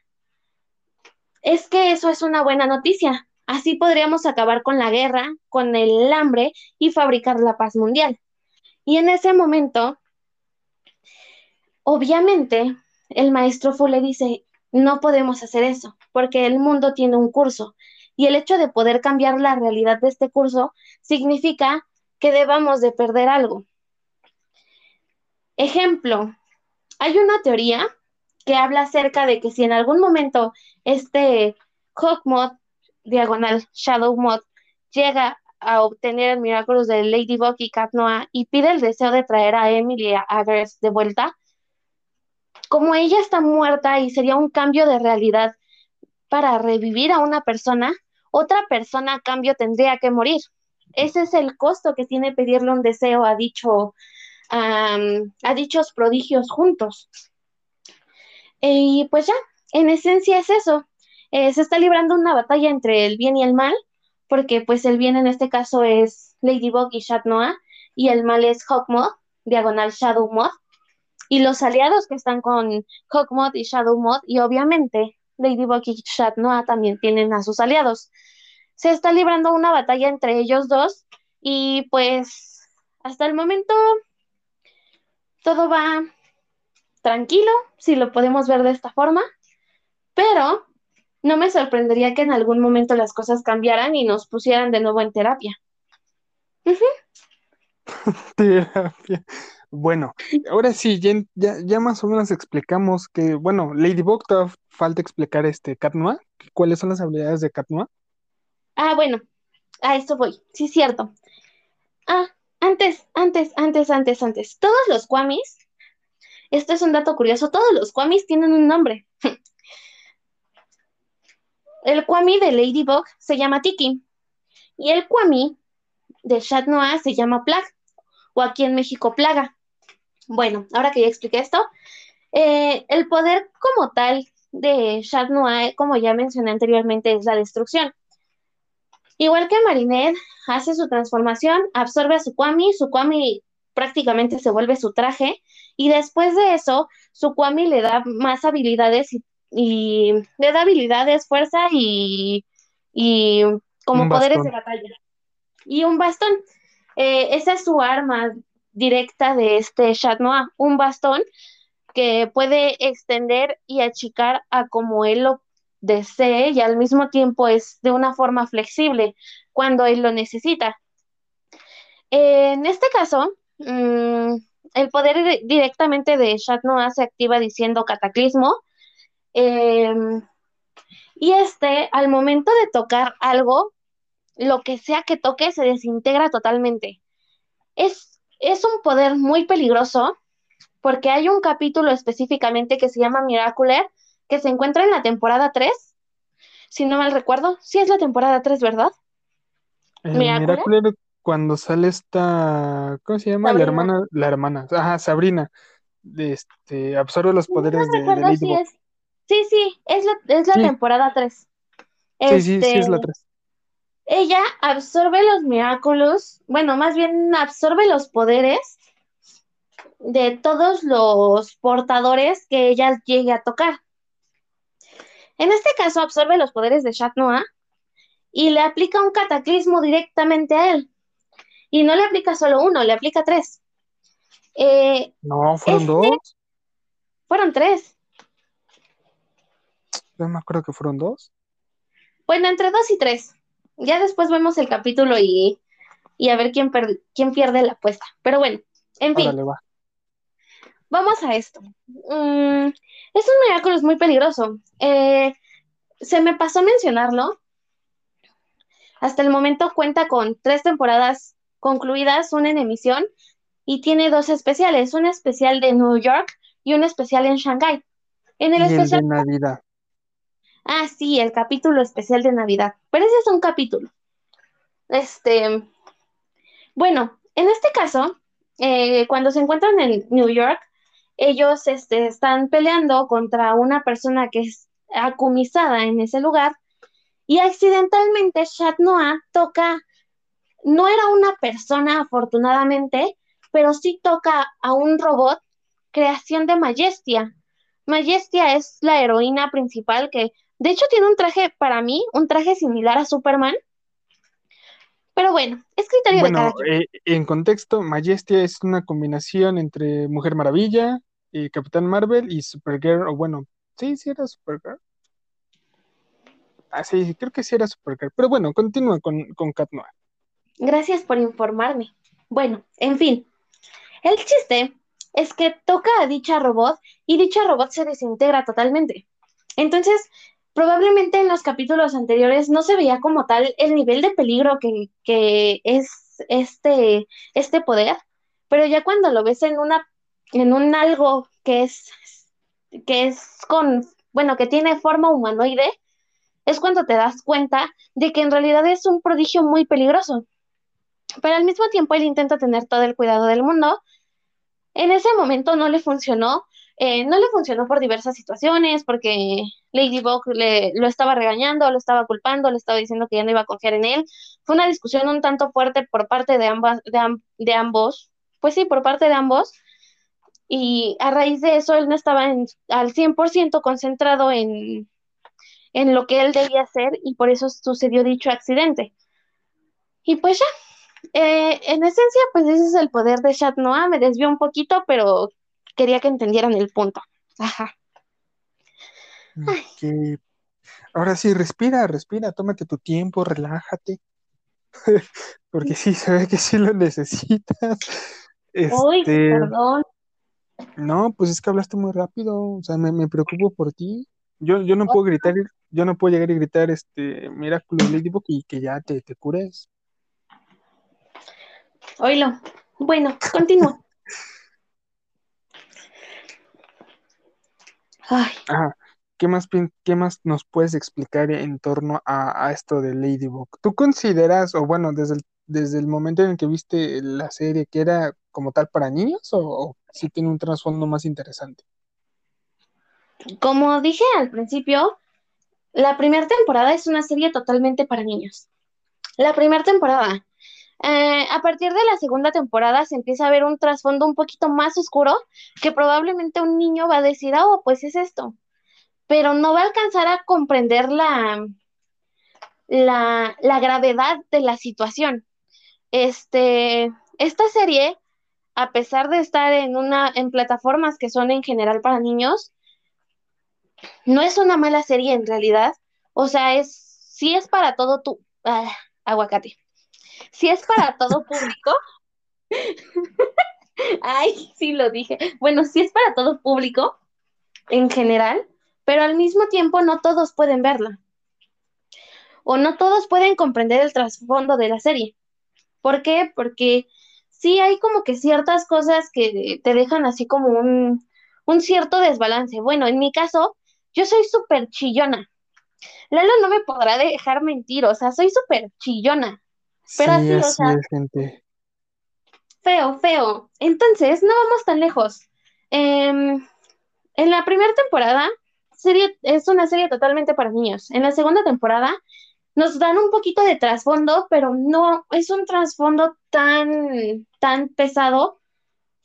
es que eso es una buena noticia. Así podríamos acabar con la guerra, con el hambre y fabricar la paz mundial. Y en ese momento, obviamente, el maestro Fu le dice, no podemos hacer eso, porque el mundo tiene un curso. Y el hecho de poder cambiar la realidad de este curso significa que debamos de perder algo. Ejemplo, hay una teoría que habla acerca de que si en algún momento este Hawkmoth diagonal Shadow Mod llega a obtener el milagros de Ladybug y Cat Noir y pide el deseo de traer a Emily Agres de vuelta, como ella está muerta y sería un cambio de realidad para revivir a una persona, otra persona a cambio tendría que morir. Ese es el costo que tiene pedirle un deseo a dicho a dichos prodigios juntos. Y pues ya, en esencia es eso. Eh, se está librando una batalla entre el bien y el mal, porque pues el bien en este caso es Ladybug y Chat Noah, y el mal es Hawkmoth, diagonal Shadow Moth, y los aliados que están con Hawkmoth y Shadow Moth, y obviamente Ladybug y Chat Noah también tienen a sus aliados. Se está librando una batalla entre ellos dos, y pues hasta el momento todo va tranquilo, si lo podemos ver de esta forma, pero no me sorprendería que en algún momento las cosas cambiaran y nos pusieran de nuevo en terapia. terapia. Bueno, ahora sí, ya, ya, más o menos explicamos que, bueno, Ladybug, falta explicar este Katnoa. ¿Cuáles son las habilidades de Katnoa? Ah, bueno, a esto voy, sí, cierto. Ah, antes, antes, antes, antes, antes. Todos los Kwamis, esto es un dato curioso, todos los Kwamis tienen un nombre. El Kwami de Ladybug se llama Tiki y el Kwami de Chat Noir se llama Plag o aquí en México Plaga. Bueno, ahora que ya expliqué esto, eh, el poder como tal de Chat Noir, como ya mencioné anteriormente, es la destrucción. Igual que Marinette hace su transformación, absorbe a su Kwami, su Kwami prácticamente se vuelve su traje y después de eso su Kwami le da más habilidades y y le da habilidades, fuerza y, y como poderes de batalla. Y un bastón. Eh, esa es su arma directa de este Chat Noir, un bastón que puede extender y achicar a como él lo desee y al mismo tiempo es de una forma flexible cuando él lo necesita. En este caso, mm, el poder directamente de Chat Noir se activa diciendo cataclismo Em, y este, al momento de tocar algo, lo que sea que toque se desintegra totalmente. Es, es un poder muy peligroso porque hay un capítulo específicamente que se llama Miraculer, que se encuentra en la temporada 3, si no mal recuerdo. Sí es la temporada 3, ¿verdad? Miraculer, cuando sale esta, ¿cómo se llama? La hermana, la hermana, ajá, Sabrina, este, absorbe los poderes de, de Sí, sí, es la, es la temporada 3. Sí, sí, sí, es la 3. Ella absorbe los Miraculous, bueno, más bien absorbe los poderes de todos los portadores que ella llegue a tocar. En este caso, absorbe los poderes de Chat Noir y le aplica un cataclismo directamente a él. Y no le aplica solo uno, le aplica tres. Eh, no, fueron este dos. Fueron tres no me acuerdo que fueron dos. Bueno, entre dos y tres. Ya después vemos el capítulo y, a ver quién, quién pierde la apuesta. Pero bueno, en fin. Vamos a esto. Mm, es un Miraculous muy peligroso. Eh, se me pasó mencionarlo. Hasta el momento cuenta con tres temporadas concluidas, una en emisión, y tiene dos especiales, un especial de New York y un especial en Shanghai. En el especial de Navidad. Ah, sí, el capítulo especial de Navidad. Pero ese es un capítulo. Este, bueno, en este caso, eh, cuando se encuentran en New York, ellos este, están peleando contra una persona que es acumisada en ese lugar y accidentalmente Chat Noah toca, no era una persona afortunadamente, pero sí toca a un robot creación de Majestia. Majestia es la heroína principal que De hecho, tiene un traje, para mí, un traje similar a Superman. Pero bueno, es criterio de cada Bueno, eh, en contexto, Majestia es una combinación entre Mujer Maravilla, y Capitán Marvel y Supergirl, o bueno, sí, sí era Supergirl. Ah, sí, creo que sí era Supergirl. Pero bueno, continúa con, con Cat Noir. Gracias por informarme. Bueno, en fin. El chiste es que toca a dicha robot y dicha robot se desintegra totalmente. Entonces, probablemente en los capítulos anteriores no se veía como tal el nivel de peligro que, que es este, este poder, pero ya cuando lo ves en una, en un algo que es, que es con, bueno, que tiene forma humanoide, es cuando te das cuenta de que en realidad es un prodigio muy peligroso. Pero al mismo tiempo él intenta tener todo el cuidado del mundo. En ese momento no le funcionó. eh, no le funcionó por diversas situaciones, porque Ladybug le, lo estaba regañando, lo estaba culpando, le estaba diciendo que ya no iba a confiar en él. Fue una discusión un tanto fuerte por parte de, ambas, de, de ambos. Pues sí, por parte de ambos. Y a raíz de eso él no estaba en- al 100% concentrado en, en lo que él debía hacer y por eso sucedió dicho accidente. Y pues ya, eh, en esencia, pues ese es el poder de Chat Noah. Me desvió un poquito, pero quería que entendieran el punto. Ajá. Ok. Ahora sí, respira, respira, tómate tu tiempo, relájate. Porque sí, se ve que sí lo necesitas. Uy, Este, perdón. no, pues es que hablaste muy rápido, o sea, me, me preocupo por ti. Yo, yo no puedo gritar, yo no puedo llegar y gritar este Miraculous Ladybug y que ya te, te cures. Oílo. Bueno, continúa. Ay, Ajá. ¿Qué más, qué más nos puedes explicar en torno a, esto de Ladybug? ¿Tú consideras, o bueno, desde el, momento en el que viste la serie, que era como tal para niños o, o sí tiene un trasfondo más interesante? como dije al principio, la primera temporada es una serie totalmente para niños. La primera temporada. Eh, a partir de la segunda temporada se empieza a ver un trasfondo un poquito más oscuro que probablemente un niño va a decir, ah, oh, pues es esto, pero no va a alcanzar a comprender la, la, la gravedad de la situación. Este, esta serie, a pesar de estar en una, en plataformas que son en general para niños, no es una mala serie en realidad. O sea, es, sí es para todo tu, ah, aguacate. Si es para todo público, ay, sí lo dije. Bueno, sí es para todo público en general, pero al mismo tiempo no todos pueden verla. O no todos pueden comprender el trasfondo de la serie. ¿Por qué? Porque sí hay como que ciertas cosas que te dejan así como un, un cierto desbalance. Bueno, en mi caso, yo soy súper chillona. Lalo no me podrá dejar mentir, o sea, soy súper chillona. Pero Sí, así, o sea, es, gente. feo, feo. Entonces, no vamos tan lejos. Em, en la primera temporada, serie, es una serie totalmente para niños. En la segunda temporada, nos dan un poquito de trasfondo, pero no es un trasfondo tan, tan pesado.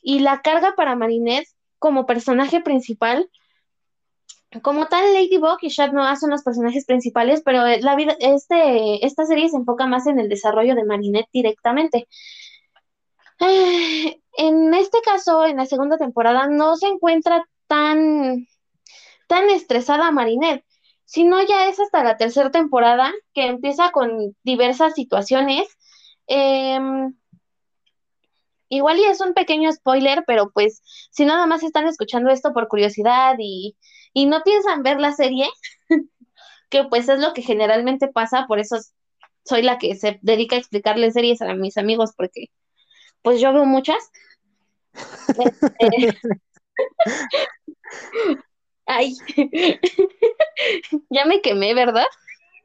Y la carga para Marinette como personaje principal, como tal, Ladybug y Chat Noir son los personajes principales, pero la vida, este, esta serie se enfoca más en el desarrollo de Marinette directamente. Eh, En este caso, en la segunda temporada, no se encuentra tan, tan estresada Marinette, sino ya es hasta la tercera temporada que empieza con diversas situaciones. Em, igual y es un pequeño spoiler, pero pues si nada más están escuchando esto por curiosidad y, y no piensan ver la serie, que pues es lo que generalmente pasa, por eso soy la que se dedica a explicarle series a mis amigos, porque pues yo veo muchas. Este, ay, ya me quemé, ¿verdad?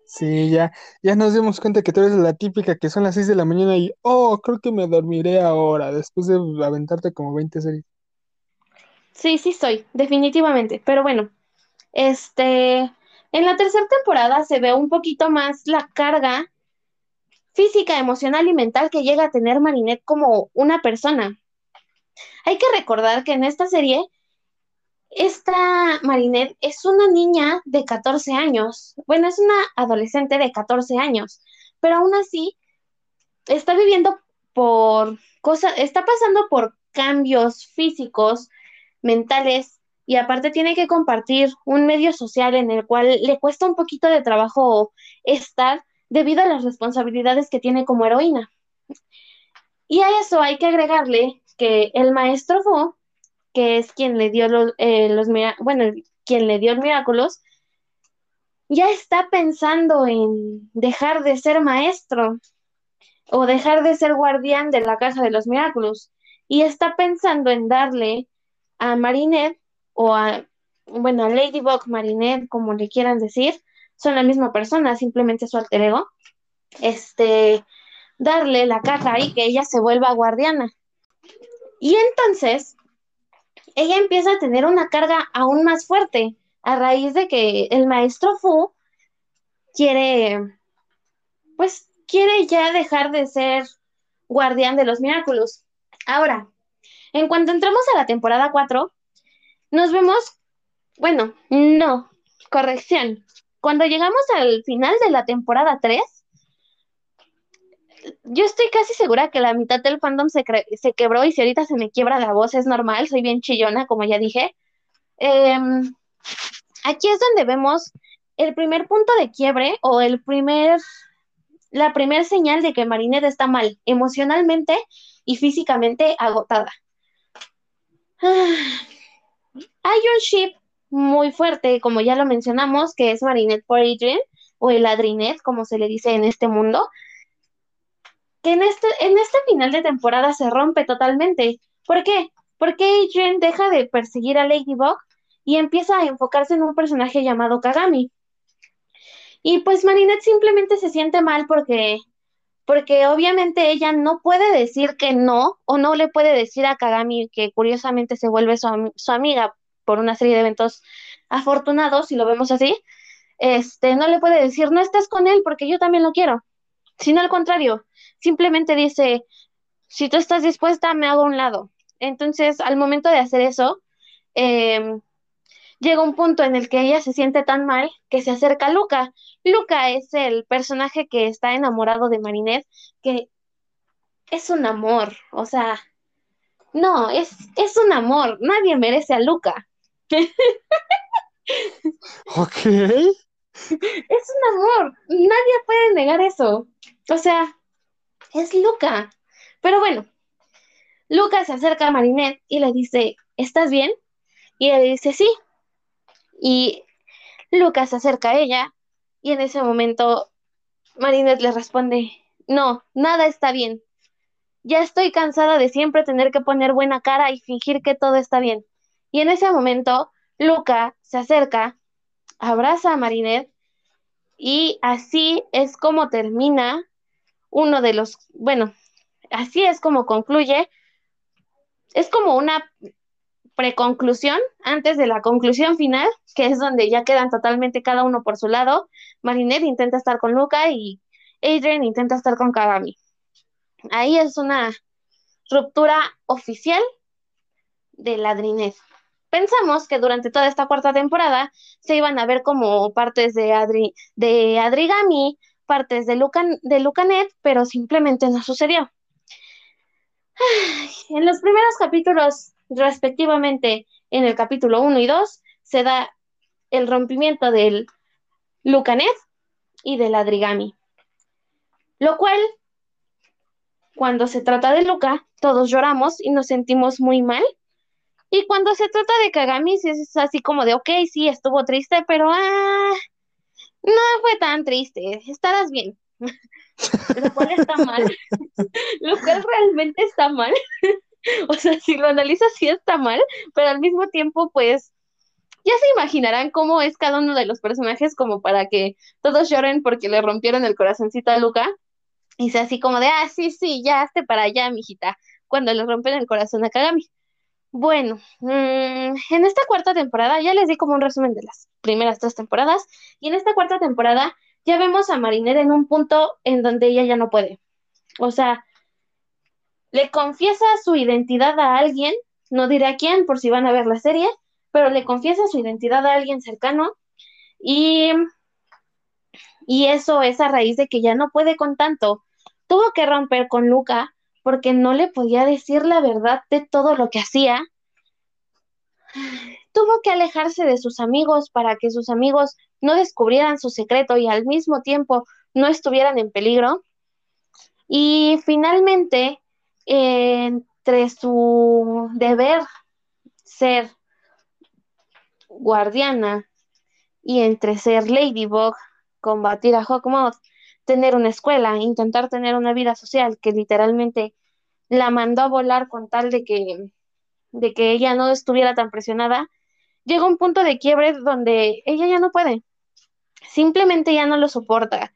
Sí, ya, ya nos dimos cuenta que tú eres la típica que son las 6 de la mañana y, oh, creo que me dormiré ahora, después de aventarte como 20 series. Sí, sí soy, definitivamente. Pero bueno, este, en la tercera temporada se ve un poquito más la carga física, emocional y mental que llega a tener Marinette como una persona. Hay que recordar que en esta serie esta Marinette es una niña de 14 años, bueno, es una adolescente de 14 años, pero aún así está viviendo por cosas, está pasando por cambios físicos, mentales, y aparte tiene que compartir un medio social en el cual le cuesta un poquito de trabajo estar debido a las responsabilidades que tiene como heroína. Y a eso hay que agregarle que el maestro Fu, que es quien le dio los, eh, bueno, quien le dio Miraculos, ya está pensando en dejar de ser maestro o dejar de ser guardián de la casa de los Miraculos y está pensando en darle a Marinette o a, bueno, a Ladybug, Marinette, como le quieran decir, son la misma persona, simplemente su alter ego, este, darle la caja y que ella se vuelva guardiana. Y entonces, ella empieza a tener una carga aún más fuerte a raíz de que el maestro Fu quiere, pues, quiere ya dejar de ser guardián de los Miraculous. Ahora, en cuanto entramos a la temporada 4, nos vemos, bueno, no, corrección. Cuando llegamos al final de la temporada 3, yo estoy casi segura que la mitad del fandom se, se, quebró y si ahorita se me quiebra la voz es normal, soy bien chillona, como ya dije. Em, aquí es donde vemos el primer punto de quiebre o el primer, la primera señal de que Marinette está mal, emocionalmente y físicamente agotada. hay un ship muy fuerte, como ya lo mencionamos, que es Marinette por Adrian, o el Adrinet, como se le dice en este mundo, que en este, en este final de temporada se rompe totalmente. ¿Por qué? Porque Adrian deja de perseguir a Ladybug y empieza a enfocarse en un personaje llamado Kagami. Y pues Marinette simplemente se siente mal porque, porque obviamente ella no puede decir que no, o no le puede decir a Kagami que curiosamente se vuelve su, su amiga por una serie de eventos afortunados, si lo vemos así, este, no le puede decir, no estés con él porque yo también lo quiero, sino al contrario, simplemente dice, si tú estás dispuesta, me hago a un lado. Entonces, al momento de hacer eso, em, llega un punto en el que ella se siente tan mal que se acerca a Luca. Luca es el personaje que está enamorado de Marinette, que es un amor, o sea, no, es, es un amor, nadie merece a Luca. ok. Es un amor, nadie puede negar eso. O sea, es Luca. Pero bueno, Luca se acerca a Marinette y le dice, ¿estás bien? Y ella dice, sí. Y Luca se acerca a ella y en ese momento Marinette le responde, no, nada está bien. Ya estoy cansada de siempre tener que poner buena cara y fingir que todo está bien. Y en ese momento, Luca se acerca, abraza a Marinette y así es como termina uno de los, bueno, así es como concluye. Es como una preconclusión antes de la conclusión final, que es donde ya quedan totalmente cada uno por su lado. Marinette intenta estar con Luca y Adrian intenta estar con Kagami. Ahí es una ruptura oficial de la Pensamos que durante toda esta cuarta temporada se iban a ver como partes de, Adri, de Adrigami, partes de, de Lucanet, pero simplemente no sucedió. En los primeros capítulos, respectivamente, en el capítulo 1 y 2, se da el rompimiento del Lucanet y del Adrigami. Lo cual, cuando se trata de Luca, todos lloramos y nos sentimos muy mal y cuando se trata de Kagami, es así como de, ok, sí, estuvo triste, pero ah, no fue tan triste, estarás bien. lo cual está mal. lo cual realmente está mal. o sea, si lo analizas, sí está mal, pero al mismo tiempo, pues, ya se imaginarán cómo es cada uno de los personajes como para que todos lloren porque le rompieron el corazoncito a Luca. Y sea así como de, ah, sí, sí, ya hazte para allá, mijita, cuando le rompen el corazón a Kagami. Bueno, mm, en esta cuarta temporada, ya les di como un resumen de las primeras tres temporadas, y en esta cuarta temporada ya vemos a Marinette en un punto en donde ella ya no puede. O sea, le confiesa su identidad a alguien, no diré a quién por si van a ver la serie, pero le confiesa su identidad a alguien cercano y, y eso es a raíz de que ya no puede con tanto. Tuvo que romper con Luca porque no le podía decir la verdad de todo lo que hacía. Tuvo que alejarse de sus amigos para que sus amigos no descubrieran su secreto y al mismo tiempo no estuvieran en peligro. Y finalmente, entre su deber ser guardiana y entre ser Ladybug, combatir a Hawkmoth, tener una escuela, intentar tener una vida social que literalmente la mandó a volar con tal de que, de que ella no estuviera tan presionada, llega un punto de quiebre donde ella ya no puede, simplemente ya no lo soporta.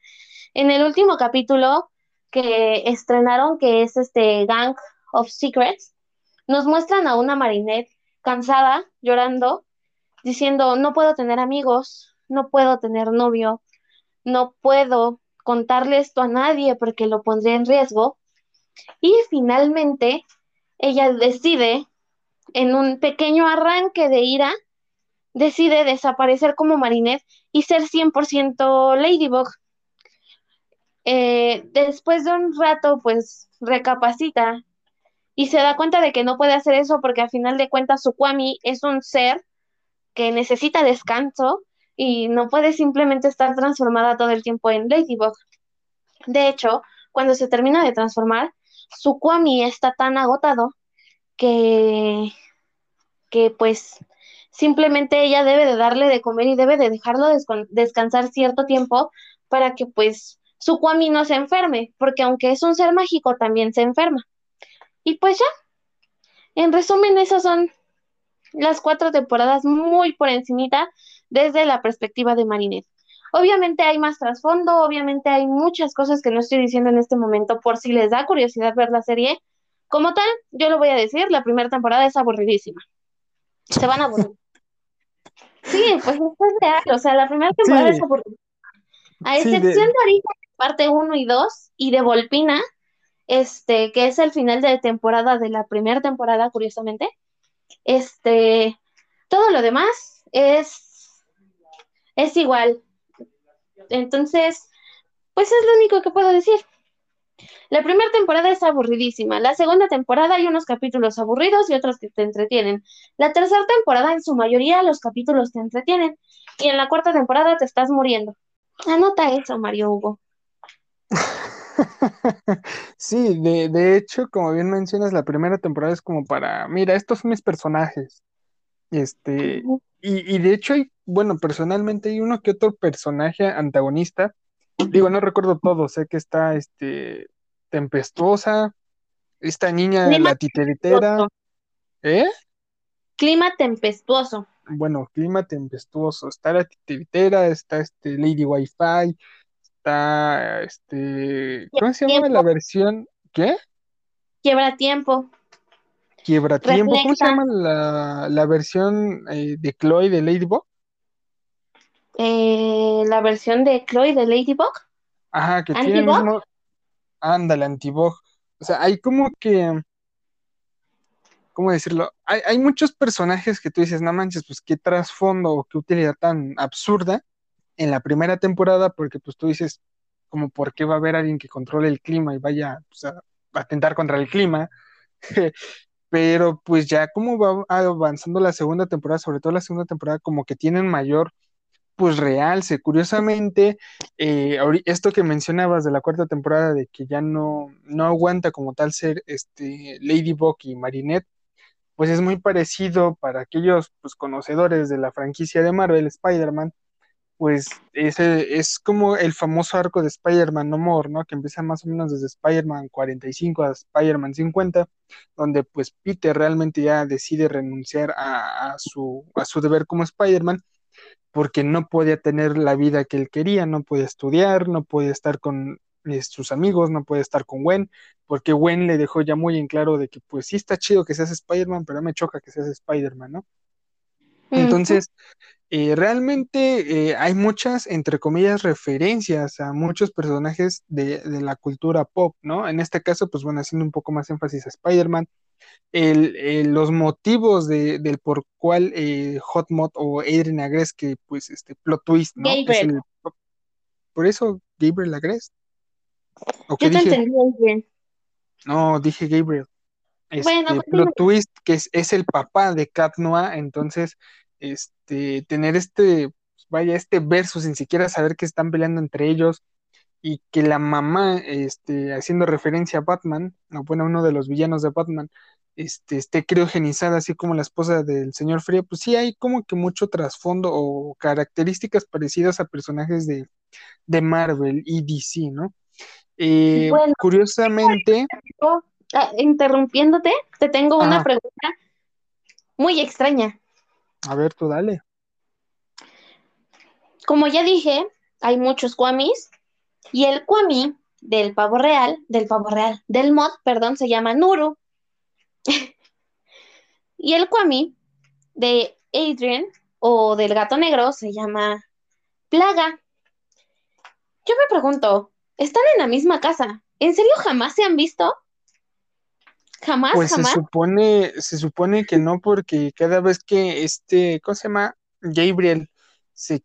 En el último capítulo que estrenaron, que es este Gang of Secrets, nos muestran a una Marinette cansada, llorando, diciendo, no puedo tener amigos, no puedo tener novio, no puedo contarle esto a nadie porque lo pondría en riesgo. Y finalmente, ella decide, en un pequeño arranque de ira, decide desaparecer como Marinette y ser 100% Ladybug. Eh, después de un rato, pues recapacita y se da cuenta de que no puede hacer eso porque al final de cuentas su Kwami es un ser que necesita descanso y no puede simplemente estar transformada todo el tiempo en Ladybug. De hecho, cuando se termina de transformar, su Kwami está tan agotado que, que pues simplemente ella debe de darle de comer y debe de dejarlo descansar cierto tiempo para que pues su Kwami no se enferme, porque aunque es un ser mágico, también se enferma. Y pues ya, en resumen, esas son las cuatro temporadas muy por encimita desde la perspectiva de Marinette. Obviamente hay más trasfondo, obviamente hay muchas cosas que no estoy diciendo en este momento por si les da curiosidad ver la serie. Como tal, yo lo voy a decir, la primera temporada es aburridísima. Se van a aburrir. Sí, pues esto es real, o sea, la primera temporada es aburridísima. A excepción de... ahorita, parte 1 y 2, y de Volpina, este, que es el final de temporada de la primera temporada, curiosamente. Este, todo lo demás es, es igual. Entonces, pues es lo único que puedo decir. La primera temporada es aburridísima. La segunda temporada hay unos capítulos aburridos y otros que te entretienen. La tercera temporada, en su mayoría, los capítulos te entretienen. Y en la cuarta temporada te estás muriendo. Anota eso, Mario Hugo. sí, de, de, hecho, como bien mencionas, la primera temporada es como para, mira, estos son mis personajes. Este, y, y, de hecho hay, bueno, personalmente hay uno que otro personaje antagonista. Digo, no recuerdo todo, sé que está este tempestuosa, esta niña de la titeritera. ¿Eh? Clima tempestuoso. Bueno, clima tempestuoso. Está la titeritera, está este Lady Wi-Fi, está este. ¿Cómo se llama la versión? ¿Qué? Quiebra tiempo. Quiebra tiempo. ¿Cómo se llama la, la versión eh, de Chloe de Ladybug? Eh, la versión de Chloe de Ladybug. Ajá, que tiene el mismo. Ándale, Antibog. O sea, hay como que. ¿Cómo decirlo? Hay, hay muchos personajes que tú dices, no manches, pues qué trasfondo o qué utilidad tan absurda en la primera temporada, porque pues tú dices, como por qué va a haber alguien que controle el clima y vaya pues, a atentar contra el clima. pero pues ya como va avanzando la segunda temporada, sobre todo la segunda temporada, como que tienen mayor pues realce. Curiosamente, eh, esto que mencionabas de la cuarta temporada de que ya no, no aguanta como tal ser este Ladybug y Marinette, pues es muy parecido para aquellos pues, conocedores de la franquicia de Marvel, Spider-Man, pues ese es como el famoso arco de Spider-Man No More, ¿no? Que empieza más o menos desde Spider-Man 45 a Spider-Man 50, donde pues Peter realmente ya decide renunciar a, su, a su deber como Spider-Man, porque no podía tener la vida que él quería, no podía estudiar, no podía estar con eh, sus amigos, no podía estar con Gwen, porque Gwen le dejó ya muy en claro de que pues sí está chido que seas Spider-Man, pero me choca que seas Spider-Man, ¿no? Entonces, eh, realmente eh, hay muchas, entre comillas, referencias a muchos personajes de, la cultura pop, ¿no? En este caso, pues bueno, haciendo un poco más énfasis a Spider-Man, los motivos de, del por cual eh, Hotmod o Adrian Agrest, que pues este plot twist, ¿no? por eso Gabriel Agrest. Yo te entendí. No, dije Gabriel. Este, pues plot twist, que es, es, el papá de Cat Noir, entonces este, tener este, vaya, este verso sin siquiera saber que están peleando entre ellos y que la mamá, este, haciendo referencia a Batman, o bueno, uno de los villanos de Batman, este, esté criogenizada así como la esposa del señor Frío, pues sí hay como que mucho trasfondo o características parecidas a personajes de, de Marvel y DC, ¿no? Eh, curiosamente... Ah, interrumpiéndote, te tengo una pregunta muy extraña. A ver, tú dale. Como ya dije, hay muchos Kwamis y el Kwami del pavo real, del pavo real, del mod, perdón, se llama Nuru. y el Kwami de Adrian o del gato negro se llama Plaga. Yo me pregunto, ¿están en la misma casa? ¿En serio jamás se han visto? Jamás, pues se supone, se supone que no, porque cada vez que este, ¿cómo se llama? Gabriel se,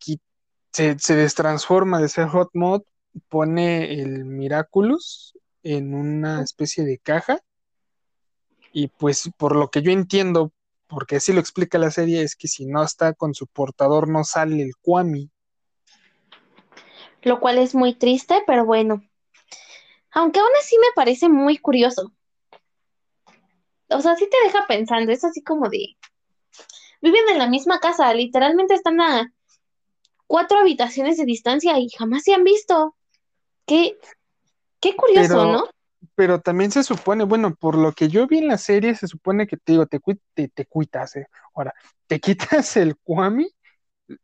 se, se destransforma de ser Hot Mod, pone el Miraculous en una especie de caja. Y pues por lo que yo entiendo, porque así lo explica la serie, es que si no está con su portador no sale el Kwami. Lo cual es muy triste, pero bueno. Aunque aún así me parece muy curioso o sea, sí te deja pensando, es así como de, viven en la misma casa, literalmente están a cuatro habitaciones de distancia y jamás se han visto. Qué, qué curioso, ¿no? Pero también se supone, bueno, por lo que yo vi en la serie, se supone que te digo, te, te, te cuitas, eh. ahora, te quitas el Kwami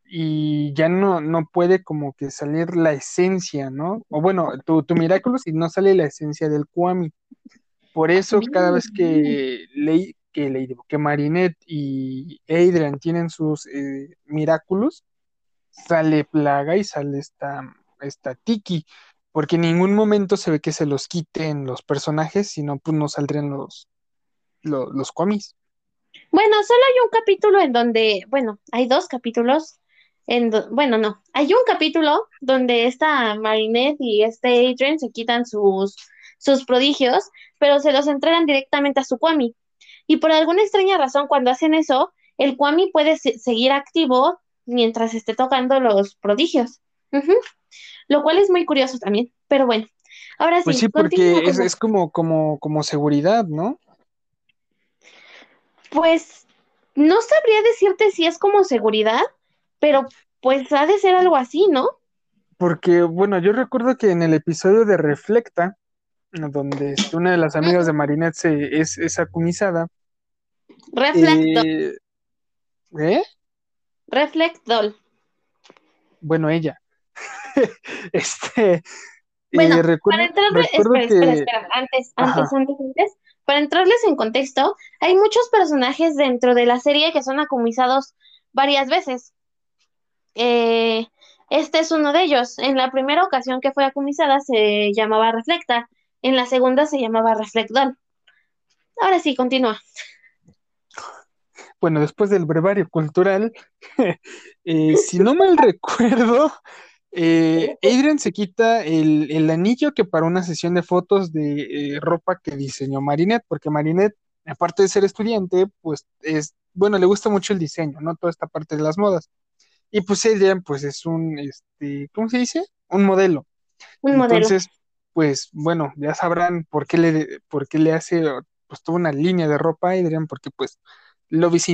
y ya no, no puede como que salir la esencia, ¿no? O bueno, tu, tu Miraculous y no sale la esencia del Kwami. Por eso cada vez que leí que, Marinette y Adrian tienen sus eh, sale Plaga y sale esta, esta Tiki, porque en ningún momento se ve que se los quiten los personajes, sino pues no saldrían los, los, los cómics. Bueno, solo hay un capítulo en donde, bueno, hay dos capítulos, en bueno, no, hay un capítulo donde esta Marinette y este Adrian se quitan sus sus prodigios, pero se los entregan directamente a su Kwami. Y por alguna extraña razón, cuando hacen eso, el Kwami puede seguir activo mientras esté tocando los prodigios. Lo cual es muy curioso también, pero bueno. Ahora sí. Pues sí, porque es, es, como, como, como seguridad, ¿no? Pues no sabría decirte si es como seguridad, pero pues ha de ser algo así, ¿no? Porque, bueno, yo recuerdo que en el episodio de Reflecta, donde este, una de las amigas de Marinette se, es, es acumizada. Reflecto. Eh, ¿Eh? Reflectol. Bueno, ella. este. Bueno, para entrarles, espera, espera, antes, antes, antes, antes, para entrarles en contexto, hay muchos personajes dentro de la serie que son acumizados varias veces. Eh, este es uno de ellos. En la primera ocasión que fue acumisada se llamaba Reflecta en la segunda se llamaba Reflectón. Ahora sí, continúa. Bueno, después del brevario cultural, eh, si no mal recuerdo, eh, Adrian se quita el, anillo que para una sesión de fotos de eh, ropa que diseñó Marinette, porque Marinette, aparte de ser estudiante, pues es, bueno, le gusta mucho el diseño, ¿no? Toda esta parte de las modas. Y pues Adrian, pues es un, este, ¿cómo se dice? Un modelo. Un Entonces, pues bueno, ya sabrán por qué le, por qué le hace pues toda una línea de ropa a Adrian, porque pues lo is.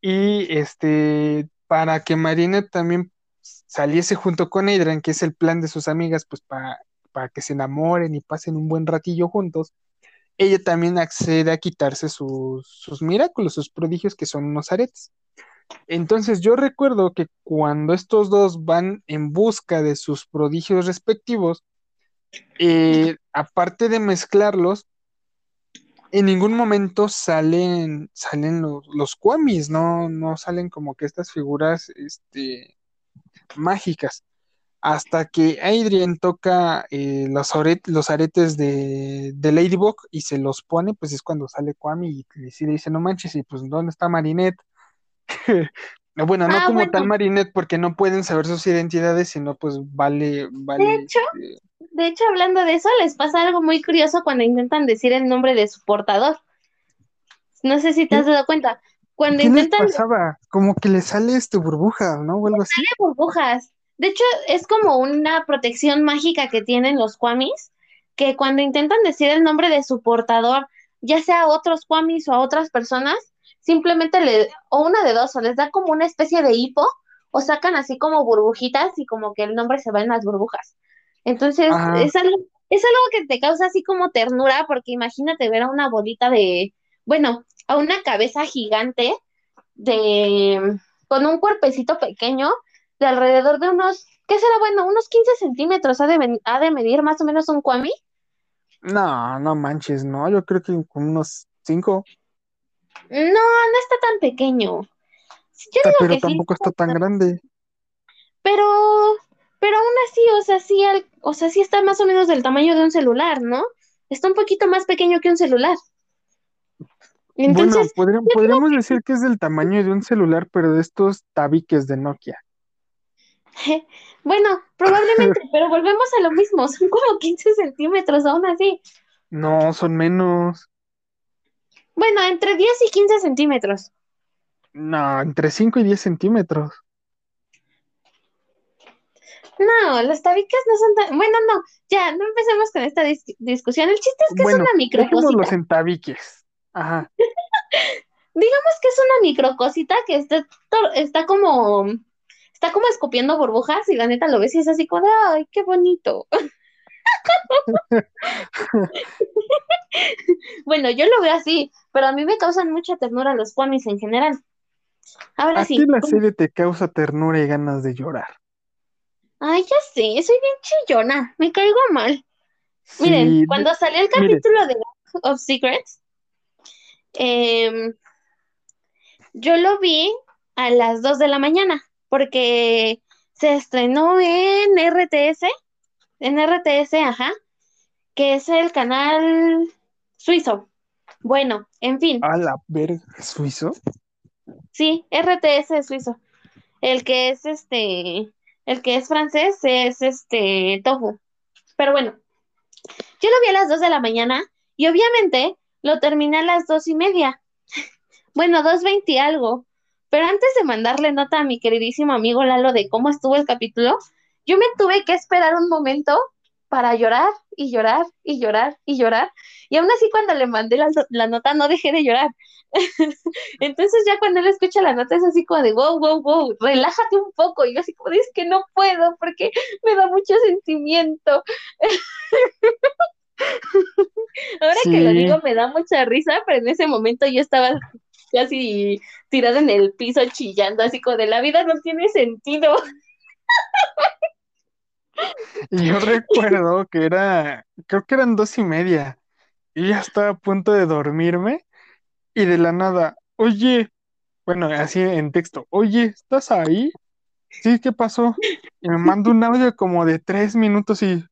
Y este, para que Marina también saliese junto con Adrian, que es el plan de sus amigas, pues para, para que se enamoren y pasen un buen ratillo juntos, ella también accede a quitarse sus, sus milagros, sus prodigios, que son unos aretes. Entonces yo recuerdo que cuando estos dos van en busca de sus prodigios respectivos, eh, aparte de mezclarlos, en ningún momento salen, salen los, los Kwamis, ¿no? No salen como que estas figuras este, mágicas. Hasta que Adrian toca eh, los, los, aretes de, de, Ladybug y se los pone, pues es cuando sale Kwami y le dice, no manches, y pues ¿dónde está Marinette? bueno, no ah, como tal Marinette, porque no pueden saber sus identidades, sino pues vale, vale. De hecho, este de hecho, hablando de eso, les pasa algo muy curioso cuando intentan decir el nombre de su portador. No sé si te has dado cuenta. Cuando ¿Qué intentan. Les pasaba? Como que le sale este burbujas, ¿no? O algo así. Sale burbujas. De hecho, es como una protección mágica que tienen los Kwamis, que cuando intentan decir el nombre de su portador, ya sea a otros Kwamis o a otras personas, simplemente le, o una de dos, o les da como una especie de hipo, o sacan así como burbujitas y como que el nombre se va en las burbujas. Entonces, es algo, es algo que te causa así como ternura, porque imagínate ver a una bolita de, bueno, a una cabeza gigante de, con un cuerpecito pequeño de alrededor de unos, ¿qué será bueno? Unos 15 centímetros ha de, ha de medir más o menos un kwami. No, no manches, no, yo creo que unos 5. No, no está tan pequeño. pero tampoco está tan grande. Pero pero aún así, o sea, sí, o sea, sí está más o menos del tamaño de un celular, ¿no? Está un poquito más pequeño que un celular. Entonces, bueno, podríamos, decir que es del tamaño de un celular, pero de estos tabiques de Nokia. bueno, probablemente, pero volvemos a lo mismo, son como 15 centímetros aún así. No, son menos. Bueno, entre 10 y 15 centímetros. No, entre 5 y 10 centímetros. No, los tabiques no son tan. Bueno, no, ya, no empecemos con esta discusión. El chiste es que es una microcosita. los en tabiques. Ajá. Digamos que es una microcosita que está, está como. Está como escupiendo burbujas y la neta lo ves y es así como de, ¡ay, qué bonito! bueno, yo lo veo así, pero a mí me causan mucha ternura los cuamis en general. Ahora ¿A sí. la serie te causa ternura y ganas de llorar? Ay, ya sé, soy bien chillona, me caigo mal. Miren, cuando salió el capítulo de of Secrets, em, yo lo vi a las 2 de la mañana, porque se estrenó en RTS, en RTS, ajá, que es el canal suizo. Bueno, en fin. A la verga, suizo. Sí, RTS suizo. El que es este el que es francés es este tofu. Pero bueno, yo lo vi a las 2 de la mañana y obviamente lo terminé a las dos y media. bueno, dos veinte algo. Pero antes de mandarle nota a mi queridísimo amigo Lalo de cómo estuvo el capítulo, yo me tuve que esperar un momento para llorar y llorar y llorar y llorar. Y aún así cuando le mandé la, nota no dejé de llorar. Entonces ya cuando él escucha la nota es así como de, wow, wow, wow, relájate un poco. Y yo así como, es que no puedo porque me da mucho sentimiento. Ahora que lo digo me da mucha risa, pero en ese momento yo estaba casi tirada en el piso chillando, así como de la vida no tiene sentido. Y yo recuerdo que era, creo que eran dos y media. Y ya estaba a punto de dormirme. Y de la nada, oye, bueno, así en texto, oye, ¿estás ahí? Sí, ¿qué pasó? Y me manda un audio como de tres minutos y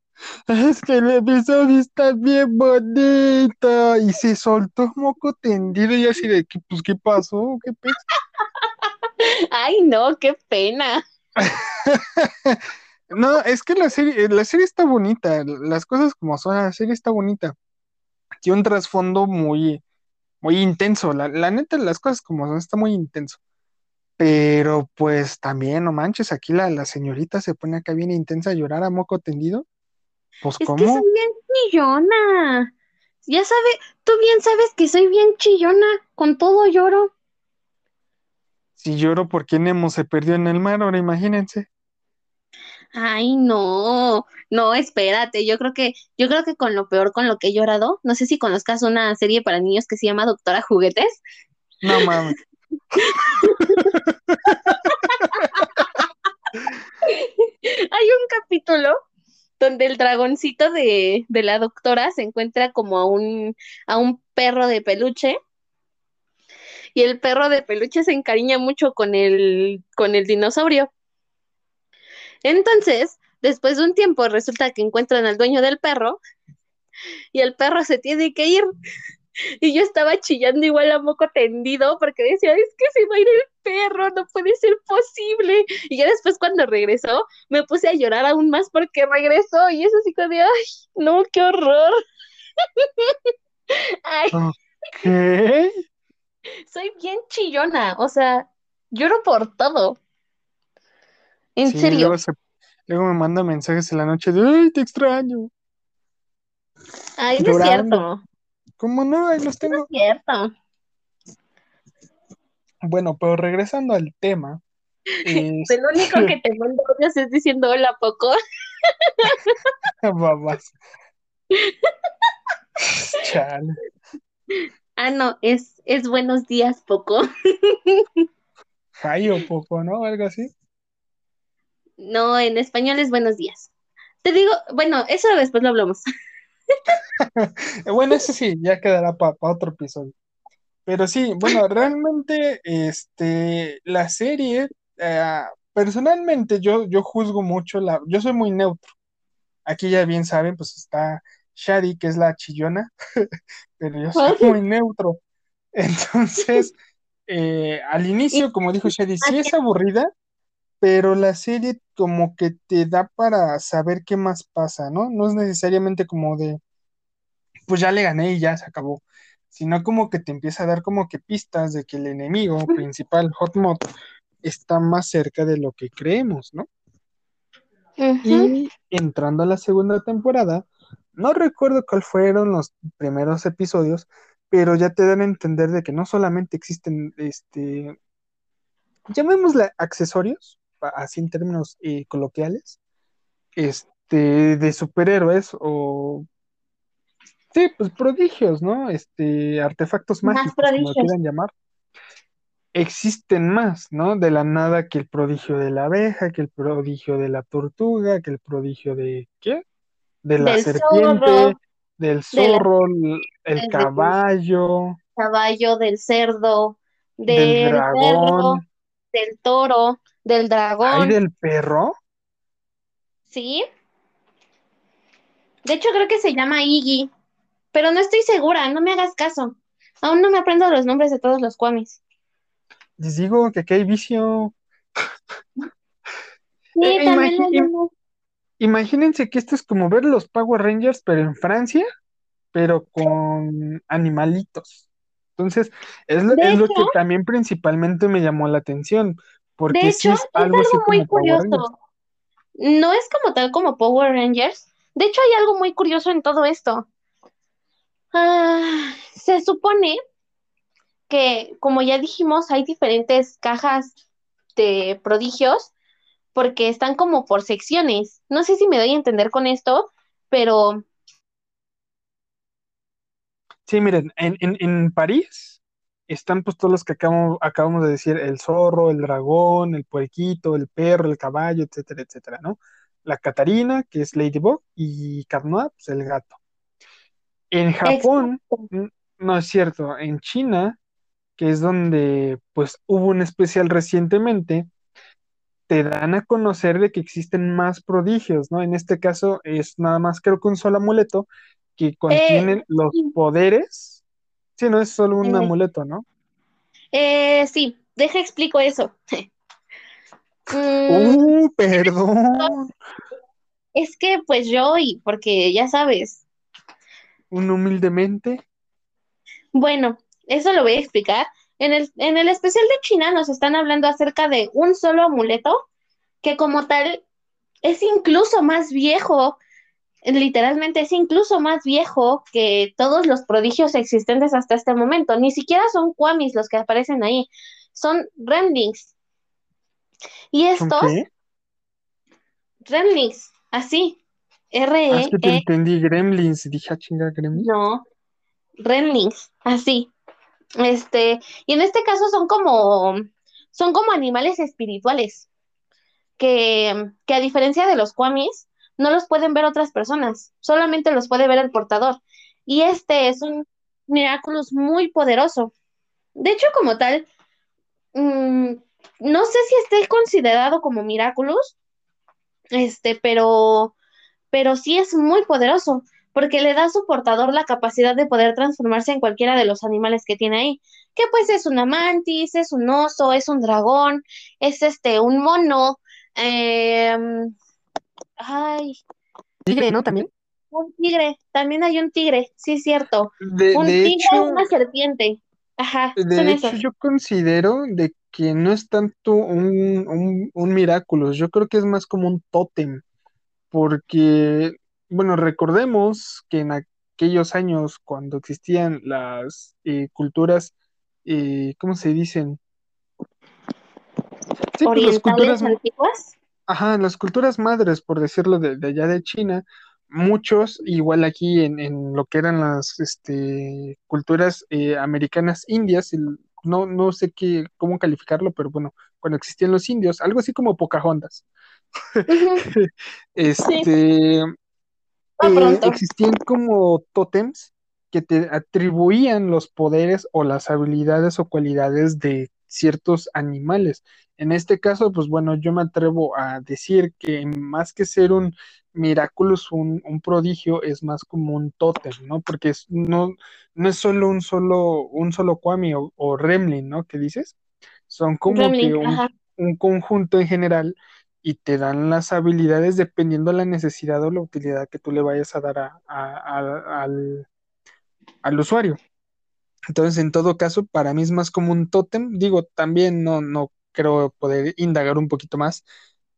es que el episodio está bien bonito. Y se soltó moco tendido y así de, pues, ¿qué pasó? Ay, no, qué pena. No, es que la serie, la serie está bonita, las cosas como son, la serie está bonita. Tiene un trasfondo muy, muy intenso, la, la neta, las cosas como son, está muy intenso. Pero pues también, no manches, aquí la, la señorita se pone acá bien intensa a llorar a moco tendido. Pues, es que soy bien chillona. Ya sabes, tú bien sabes que soy bien chillona, con todo lloro. Si lloro porque Nemo se perdió en el mar, ahora imagínense. Ay, no, no, espérate, yo creo que, yo creo que con lo peor con lo que he llorado, no sé si conozcas una serie para niños que se llama Doctora Juguetes. No mames. Hay un capítulo donde el dragoncito de, de la doctora se encuentra como a un, a un perro de peluche y el perro de peluche se encariña mucho con el, con el dinosaurio. Entonces, después de un tiempo, resulta que encuentran al dueño del perro y el perro se tiene que ir. Y yo estaba chillando igual a moco tendido porque decía, es que se va a ir el perro, no puede ser posible. Y ya después cuando regresó, me puse a llorar aún más porque regresó y eso sí que de, ay, no, qué horror. ay. ¿Qué? Soy bien chillona, o sea, lloro por todo. En serio. Luego, me manda mensajes en la noche de, ay, te extraño. Ay, no es cierto. ¿Cómo no? Ahí los tengo. No es cierto. Bueno, pero regresando al tema. Es... El único que te mando es diciendo hola poco. Babas. Chale. Ah, no, es, es buenos días, poco. o poco, ¿no? Algo así. No, en español es buenos días. Te digo, bueno, eso después lo hablamos. bueno, eso sí, ya quedará para otro episodio. Pero sí, bueno, realmente, este, la serie, eh, personalmente yo, yo juzgo mucho la, yo soy muy neutro. Aquí ya bien saben, pues está Shadi, que es la chillona, pero yo soy muy neutro. Entonces, eh, al inicio, como dijo Shadi, sí es aburrida, pero la serie como que te da para saber qué más pasa, ¿no? No es necesariamente como de, pues ya le gané y ya se acabó, sino como que te empieza a dar como que pistas de que el enemigo principal, Hot Mod, está más cerca de lo que creemos, ¿no? Y entrando a la segunda temporada, no recuerdo cuáles fueron los primeros episodios, pero ya te dan a entender de que no solamente existen, este, llamémosle accesorios, así en términos eh, coloquiales, este, de superhéroes o, sí, pues prodigios, ¿no? Este, artefactos mágicos, como lo quieran llamar. Existen más, ¿no? De la nada que el prodigio de la abeja, que el prodigio de la tortuga, que el prodigio de, ¿qué? de la serpiente, del zorro, el caballo. Caballo, del cerdo, del, dragón, del toro, del dragón. ¿Hay del perro? Sí. De hecho, creo que se llama Iggy, pero no estoy segura, no me hagas caso. Aún no me aprendo los nombres de todos los cuamis. Les digo que aquí hay vicio. Sí, eh, también Imagínense que esto es como ver los Power Rangers, pero en Francia, pero con animalitos. Entonces, es, lo, es lo que también principalmente me llamó la atención. Porque de hecho, es algo, muy curioso. No es como tal como Power Rangers. De hecho, hay algo muy curioso en todo esto. Ah, se supone que, como ya dijimos, hay diferentes cajas de prodigios porque están como por secciones. No sé si me doy a entender con esto, pero... Sí, miren, en, en, París están pues todos los que acabamos, acabamos de decir, el zorro, el dragón, el puerquito, el perro, el caballo, etcétera, etcétera, ¿no? La Catarina, que es Ladybug, y Carnoa, pues el gato. En Japón, no es cierto, en China, que es donde pues hubo un especial recientemente, te dan a conocer de que existen más prodigios, ¿no? En este caso es nada más creo que un solo amuleto que contiene eh, los poderes. Sí, no es solo un eh, amuleto, ¿no? Eh, sí, deja explico eso. uh, perdón. Es que pues yo, y porque ya sabes. Un humildemente. Bueno, eso lo voy a explicar. En el, en el especial de China nos están hablando acerca de un solo amuleto que como tal es incluso más viejo, literalmente es incluso más viejo que todos los prodigios existentes hasta este momento. Ni siquiera son Kwamis los que aparecen ahí, son Remlings. Y estos... Remlings, así. R -E ah, es que te e entendí Gremlins, dije, ah, chinga, Gremlins. No, Remlings, así. Este, y en este caso son como, son como animales espirituales, que, que a diferencia de los Kwamis, no los pueden ver otras personas, solamente los puede ver el portador. Y este es un Miraculous muy poderoso. De hecho, como tal, mm, no sé si esté considerado como Miraculous, este, pero, pero sí es muy poderoso, porque le da a su portador la capacidad de poder transformarse en cualquiera de los animales que tiene ahí, que pues es una mantis, es un oso, es un dragón, es este, un mono, em, ay. Tigre, ¿no? También. Un tigre, también hay un tigre, sí es cierto. un tigre hecho, una serpiente. Ajá, de hecho, yo considero de que no es tanto un, un, un Miraculous, yo creo que es más como un tótem, porque, bueno, recordemos que en aquellos años, cuando existían las eh, culturas, eh, ¿cómo se dicen? Sí, pues, las culturas antiguas. Ajá, las culturas madres, por decirlo, de, de allá de China, muchos, igual aquí en, en lo que eran las este, culturas eh, americanas indias, no, no sé qué, cómo calificarlo, pero bueno, cuando existían los indios, algo así como Pocahontas. este eh, existían como tótems que te atribuían los poderes o las habilidades o cualidades de ciertos animales. En este caso, pues bueno, yo me atrevo a decir que más que ser un Miraculous, un, un prodigio, es más como un tótem, ¿no? Porque es, no, no es solo un solo, un solo Kwami o, o Remlin, ¿no? ¿Qué dices? Son como que un, conjunto en general y te dan las habilidades dependiendo de la necesidad o la utilidad que tú le vayas a dar a, al, al usuario. Entonces, en todo caso, para mí es más como un tótem. Digo, también no, no creo poder indagar un poquito más,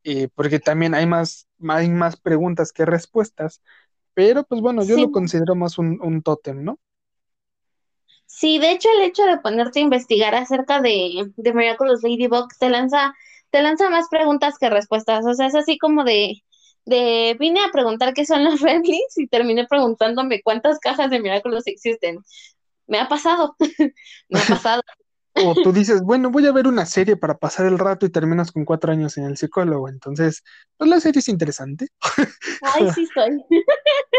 eh, porque también hay más, hay más preguntas que respuestas. Pero, pues bueno, yo lo considero más un, un tótem, ¿no? Sí, de hecho, el hecho de ponerte a investigar acerca de, de Miraculous Ladybug te lanza, te lanza más preguntas que respuestas. O sea, es así como de, de vine a preguntar qué son los Remlins y terminé preguntándome cuántas cajas de Miraculous existen me ha pasado, me ha pasado. O tú dices, bueno, voy a ver una serie para pasar el rato y terminas con cuatro años en el psicólogo. Entonces, pues la serie es interesante. Ay, sí estoy.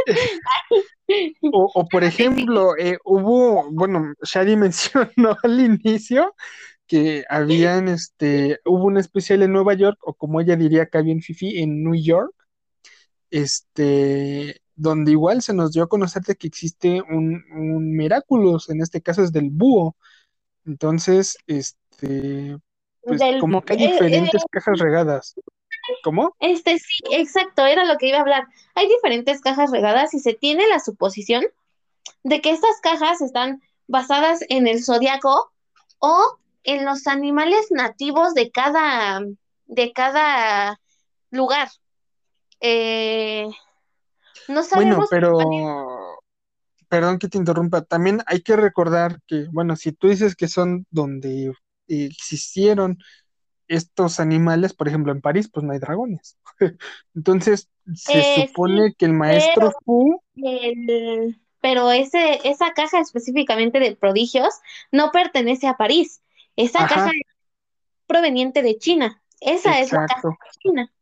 o, por ejemplo, eh, hubo, bueno, Shadi mencionó al inicio que habían, este, hubo un especial en Nueva York, o como ella diría acá bien Fifi, en New York, este, donde igual se nos dio a conocer de que existe un, un Miraculous, en este caso es del búho. Entonces, este, pues como que hay eh, diferentes eh, cajas regadas. ¿Cómo? Este sí, exacto, era lo que iba a hablar. Hay diferentes cajas regadas y se tiene la suposición de que estas cajas están basadas en el zodiaco o en los animales nativos de cada, de cada lugar. Eh, no sabemos. Bueno, pero, perdón que te interrumpa, también hay que recordar que, bueno, si tú dices que son donde existieron estos animales, por ejemplo, en París, pues no hay dragones. Entonces, se eh, supone que el maestro Fu... pero ese, esa caja específicamente de prodigios no pertenece a París. Esa caja es proveniente de China. Esa es la caja de China.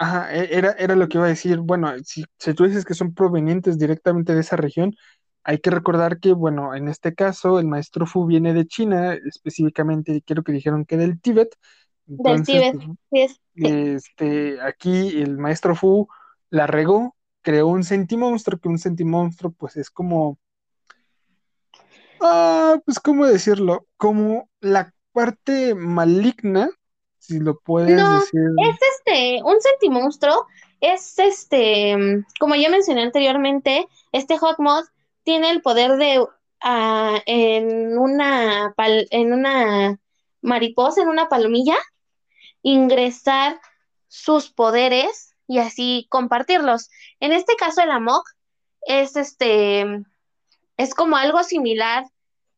Ajá, e, era, era lo que iba a decir. Bueno, si, si tú dices que son provenientes directamente de esa región, hay que recordar que, bueno, en este caso, el maestro Fu viene de China, específicamente quiero que dijeron que del Tíbet. del Tíbet, pues, Este, aquí el maestro Fu la regó, creó un sentimonstruo, que un sentimonstruo, pues es como. Ah, pues, ¿cómo decirlo? Como la parte maligna si lo puedes no, decir. Es este, un sentimonstruo, es este, como ya mencioné anteriormente, este Hawkmoth tiene el poder de uh, en una en una mariposa, en una palomilla, ingresar sus poderes y así compartirlos. En este caso, el Amok es este, es como algo similar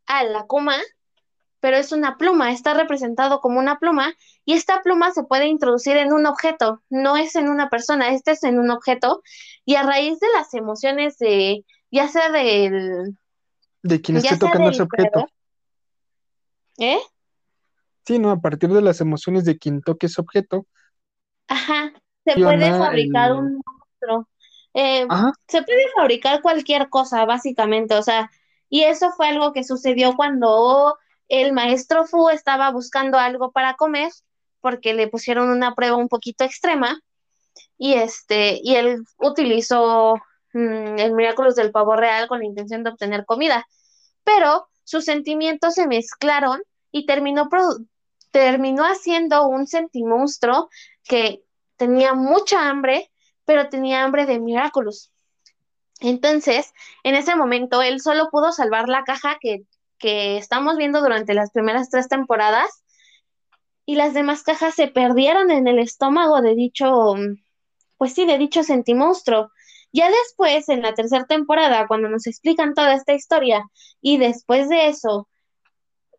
a la Kuma, pero es una pluma, está representado como una pluma y esta pluma se puede introducir en un objeto, no es en una persona, este es en un objeto y a raíz de las emociones de, ya sea del... De quien esté tocando ese objeto. ¿Eh? Sí, no, a partir de las emociones de quien toque ese objeto. Ajá, se puede fabricar un Sentimostro. Eh, se puede fabricar cualquier cosa, básicamente, o sea, y eso fue algo que sucedió cuando el maestro Fu estaba buscando algo para comer, porque le pusieron una prueba un poquito extrema, y este, y él utilizó mm, el Miraculous del pavo real con la intención de obtener comida, pero sus sentimientos se mezclaron y terminó, terminó haciendo un sentimonstruo que tenía mucha hambre, pero tenía hambre de Miraculous. Entonces, en ese momento, él solo pudo salvar la caja que, que estamos viendo durante las primeras tres temporadas y las demás cajas se perdieron en el estómago de dicho, pues sí, de dicho sentimonstruo. Ya después, en la tercera temporada, cuando nos explican toda esta historia, y después de eso,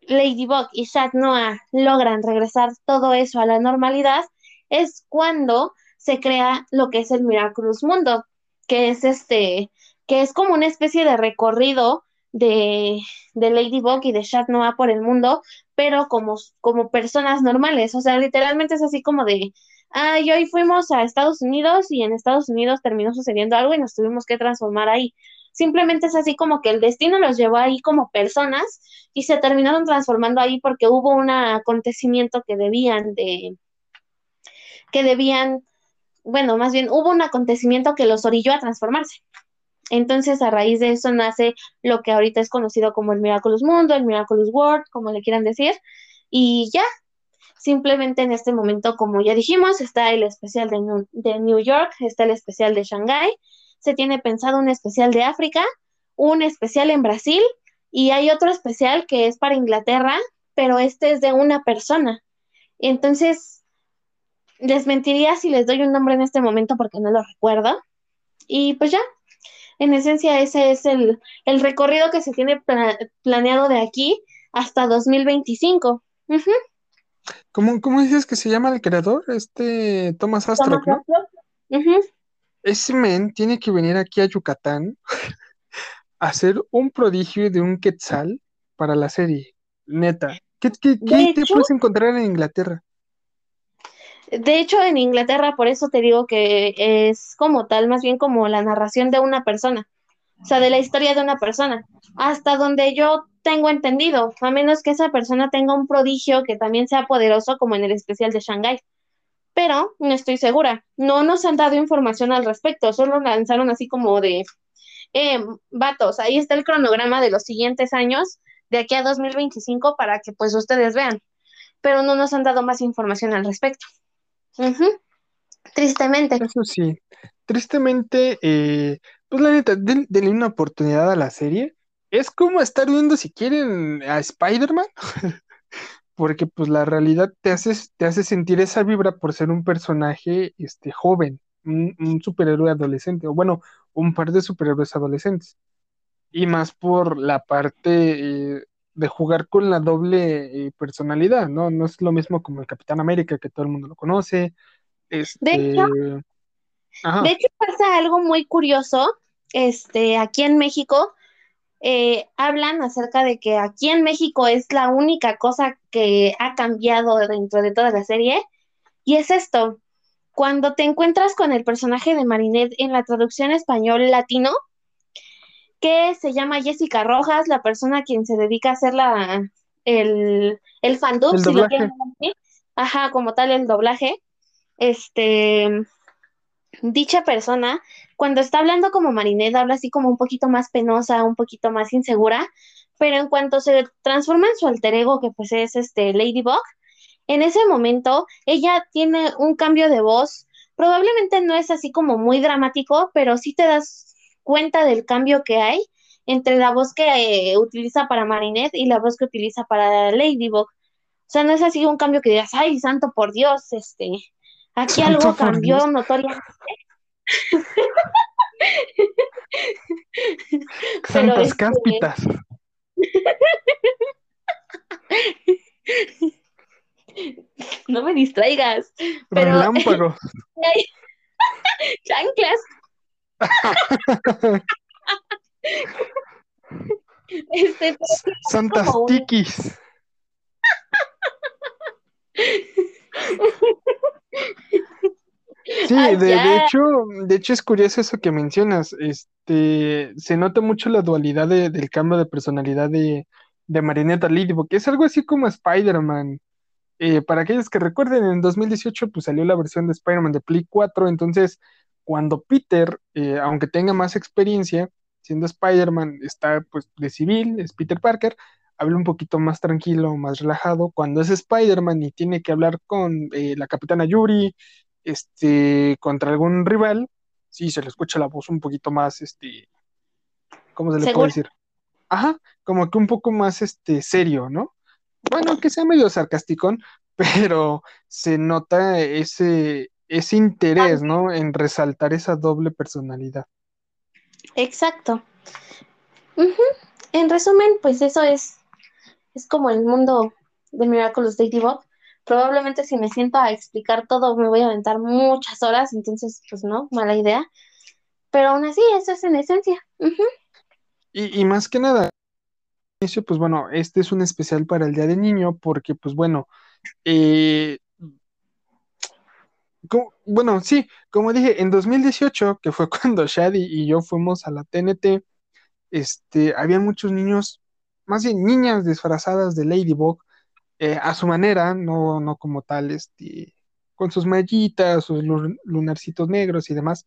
Ladybug y Chat Noah logran regresar todo eso a la normalidad, es cuando se crea lo que es el Miraculous Mundo, que es este, que es como una especie de recorrido de, de Ladybug y de Chat Noah por el mundo, pero como, como personas normales. O sea, literalmente es así como de, ah, hoy fuimos a Estados Unidos y en Estados Unidos terminó sucediendo algo y nos tuvimos que transformar ahí. Simplemente es así como que el destino los llevó ahí como personas y se terminaron transformando ahí porque hubo un acontecimiento que debían de, que debían, bueno, más bien hubo un acontecimiento que los orilló a transformarse. Entonces, a raíz de eso nace lo que ahorita es conocido como el Miraculous Mundo, el Miraculous World, como le quieran decir. Y ya, simplemente en este momento, como ya dijimos, está el especial de New, de New York, está el especial de Shanghai, se tiene pensado un especial de África, un especial en Brasil y hay otro especial que es para Inglaterra, pero este es de una persona. Entonces, les mentiría si les doy un nombre en este momento porque no lo recuerdo. Y pues ya, en esencia ese es el, recorrido que se tiene planeado de aquí hasta 2025. ¿Cómo, dices que se llama el creador? Este Thomas Astro, ¿no? Ese men tiene que venir aquí a Yucatán a hacer un prodigio de un quetzal para la serie. Neta. ¿Qué, te puedes encontrar en Inglaterra? De hecho, en Inglaterra, por eso te digo que es como tal, más bien como la narración de una persona, o sea, de la historia de una persona, hasta donde yo tengo entendido, a menos que esa persona tenga un prodigio que también sea poderoso, como en el especial de Shanghai. Pero no estoy segura, no nos han dado información al respecto, solo lanzaron así como de, eh, vatos, ahí está el cronograma de los siguientes años, de aquí a 2025, para que pues ustedes vean, pero no nos han dado más información al respecto. Tristemente. Eso sí, tristemente, eh, pues la neta, denle una oportunidad a la serie. Es como estar viendo, si quieren, a Spider-Man, porque pues la realidad te hace, te hace sentir esa vibra por ser un personaje este, joven, un, superhéroe adolescente, o bueno, un par de superhéroes adolescentes. Y más por la parte eh, de jugar con la doble eh, personalidad, ¿no? No es lo mismo como el Capitán América, que todo el mundo lo conoce. Este... De, hecho, de hecho, pasa algo muy curioso. Este, aquí en México eh, hablan acerca de que aquí en México es la única cosa que ha cambiado dentro de toda la serie. Y es esto. Cuando te encuentras con el personaje de Marinette en la traducción español latino, que se llama Jessica Rojas, la persona a quien se dedica a hacer la, el, el fandub, si lo quieren decir. Ajá, como tal el doblaje. Este, dicha persona, cuando está hablando como Marinette, habla así como un poquito más penosa, un poquito más insegura, pero en cuanto se transforma en su alter ego, que pues es este Ladybug, en ese momento ella tiene un cambio de voz, probablemente no es así como muy dramático, pero sí te das cuenta del cambio que hay entre la voz que eh, utiliza para Marinette y la voz que utiliza para Ladybug. O sea, no es así un cambio que digas, ay, santo por Dios, este, aquí algo cambió notoriamente. Santas este, cáspitas. no me distraigas. Pero... Relámpagos. Chanclas. Este, Santas tiquis. Sí, de, de hecho, de hecho es curioso eso que mencionas. Este, se nota mucho la dualidad de- del cambio de personalidad de, de Marinette Ladybug, que es algo así como Spider-Man. Eh, para aquellos que recuerden, en 2018 pues salió la versión de Spider-Man de Play 4, entonces cuando Peter, eh, aunque tenga más experiencia, siendo Spider-Man, está pues de civil, es Peter Parker, habla un poquito más tranquilo, más relajado. Cuando es Spider-Man y tiene que hablar con eh, la Capitana Yuri, este, contra algún rival, sí, se le escucha la voz un poquito más, este, ¿cómo se le puede decir? Ajá, como que un poco más, este, serio, ¿no? Bueno, que sea medio sarcástico, pero se nota ese, ese interés, ¿no? En resaltar esa doble personalidad. Exacto. En resumen, pues eso es, es como el mundo de Miraculous Ladybug. Probablemente si me siento a explicar todo me voy a aventar muchas horas, entonces pues no, mala idea. Pero aún así, eso es en esencia. Y, y más que nada, pues bueno, este es un especial para el Día del Niño, porque pues bueno, eh, bueno, sí, como dije, en 2018, que fue cuando Shadi y yo fuimos a la TNT, este, había muchos niños, más bien niñas disfrazadas de Ladybug, eh, a su manera, no, no como tal, este, con sus mallitas, sus lu- lunarcitos negros y demás,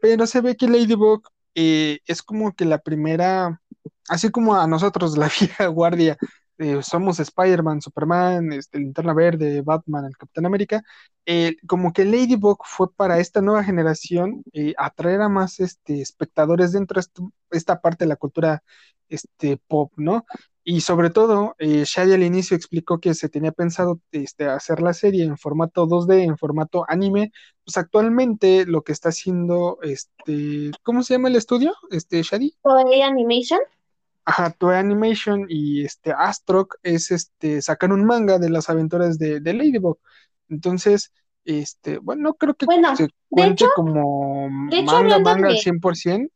pero se ve que Ladybug eh, es como que la primera, así como a nosotros, la vieja guardia, eh, somos Spider-Man, Superman, este, Linterna Verde, Batman, el Capitán América, eh, como que Ladybug fue para esta nueva generación eh, atraer a más este, espectadores dentro de esta parte de la cultura este, pop, ¿no? Y sobre todo, eh, Shadi al inicio explicó que se tenía pensado este, hacer la serie en formato 2D, en formato anime, pues actualmente lo que está haciendo, este, ¿cómo se llama el estudio? Este, Shadi. Toei Animation. Ajá, Toei Animation y este Astroc es este sacar un manga de las aventuras de, de Ladybug. Entonces, este, bueno, no creo que Bueno, se cuente hecho, como manga, manga al de, 100%, eh,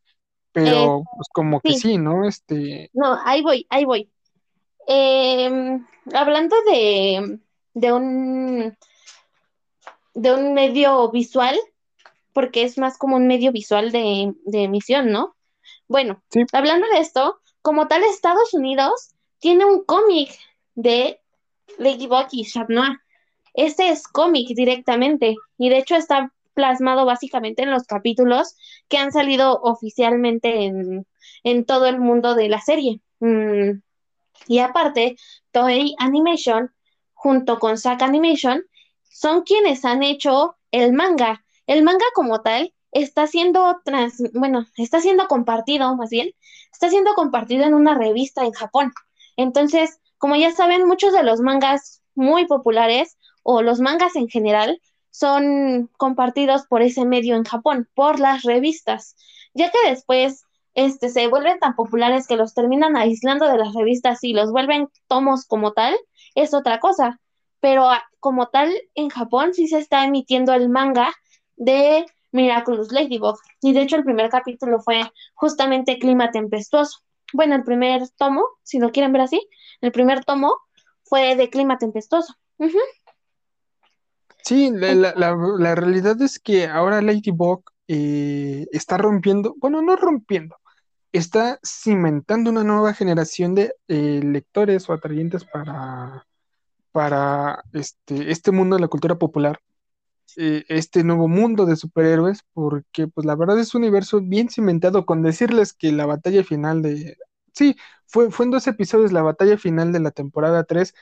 pero pues como que sí, sí, ¿no? Este, no, ahí voy, ahí voy. Em, hablando de, de un, de un medio visual, porque es más como un medio visual de, de emisión, ¿no? Bueno, sí, hablando de esto, como tal, Estados Unidos tiene un cómic de Ladybug y Chat Noir. Este es cómic directamente y de hecho está plasmado básicamente en los capítulos que han salido oficialmente en, todo el mundo de la serie. Mm, y aparte, Toei Animation junto con Sack Animation son quienes han hecho el manga. El manga como tal está siendo trans, bueno, está siendo compartido, más bien, está siendo compartido en una revista en Japón. Entonces, como ya saben, muchos de los mangas muy populares o los mangas en general son compartidos por ese medio en Japón, por las revistas, ya que después este, se vuelven tan populares que los terminan aislando de las revistas y los vuelven tomos como tal, es otra cosa. Pero ah, como tal, en Japón sí se está emitiendo el manga de Miraculous Ladybug. Y de hecho el primer capítulo fue justamente Clima Tempestuoso. Bueno, el primer tomo, si lo quieren ver así, el primer tomo fue de Clima Tempestuoso. Sí, la, la, la, la realidad es que ahora Ladybug eh, está rompiendo, bueno, no rompiendo, está cimentando una nueva generación de eh, lectores o atrayentes para, para este, este mundo de la cultura popular, eh, este nuevo mundo de superhéroes, porque pues la verdad es un universo bien cimentado, con decirles que la batalla final de... Sí, fue, fue en dos episodios la batalla final de la temporada 3,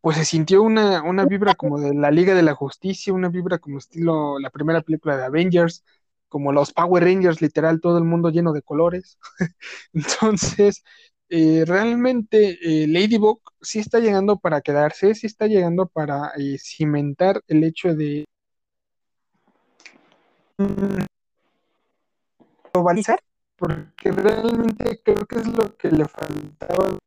pues se sintió una, una vibra como de la Liga de la Justicia, una vibra como estilo la primera película de Avengers, como los Power Rangers, literal, todo el mundo lleno de colores. Entonces, eh, realmente eh, Ladybug sí está llegando para quedarse, sí está llegando para cimentar el hecho de globalizar, porque realmente creo que es lo que le faltaba.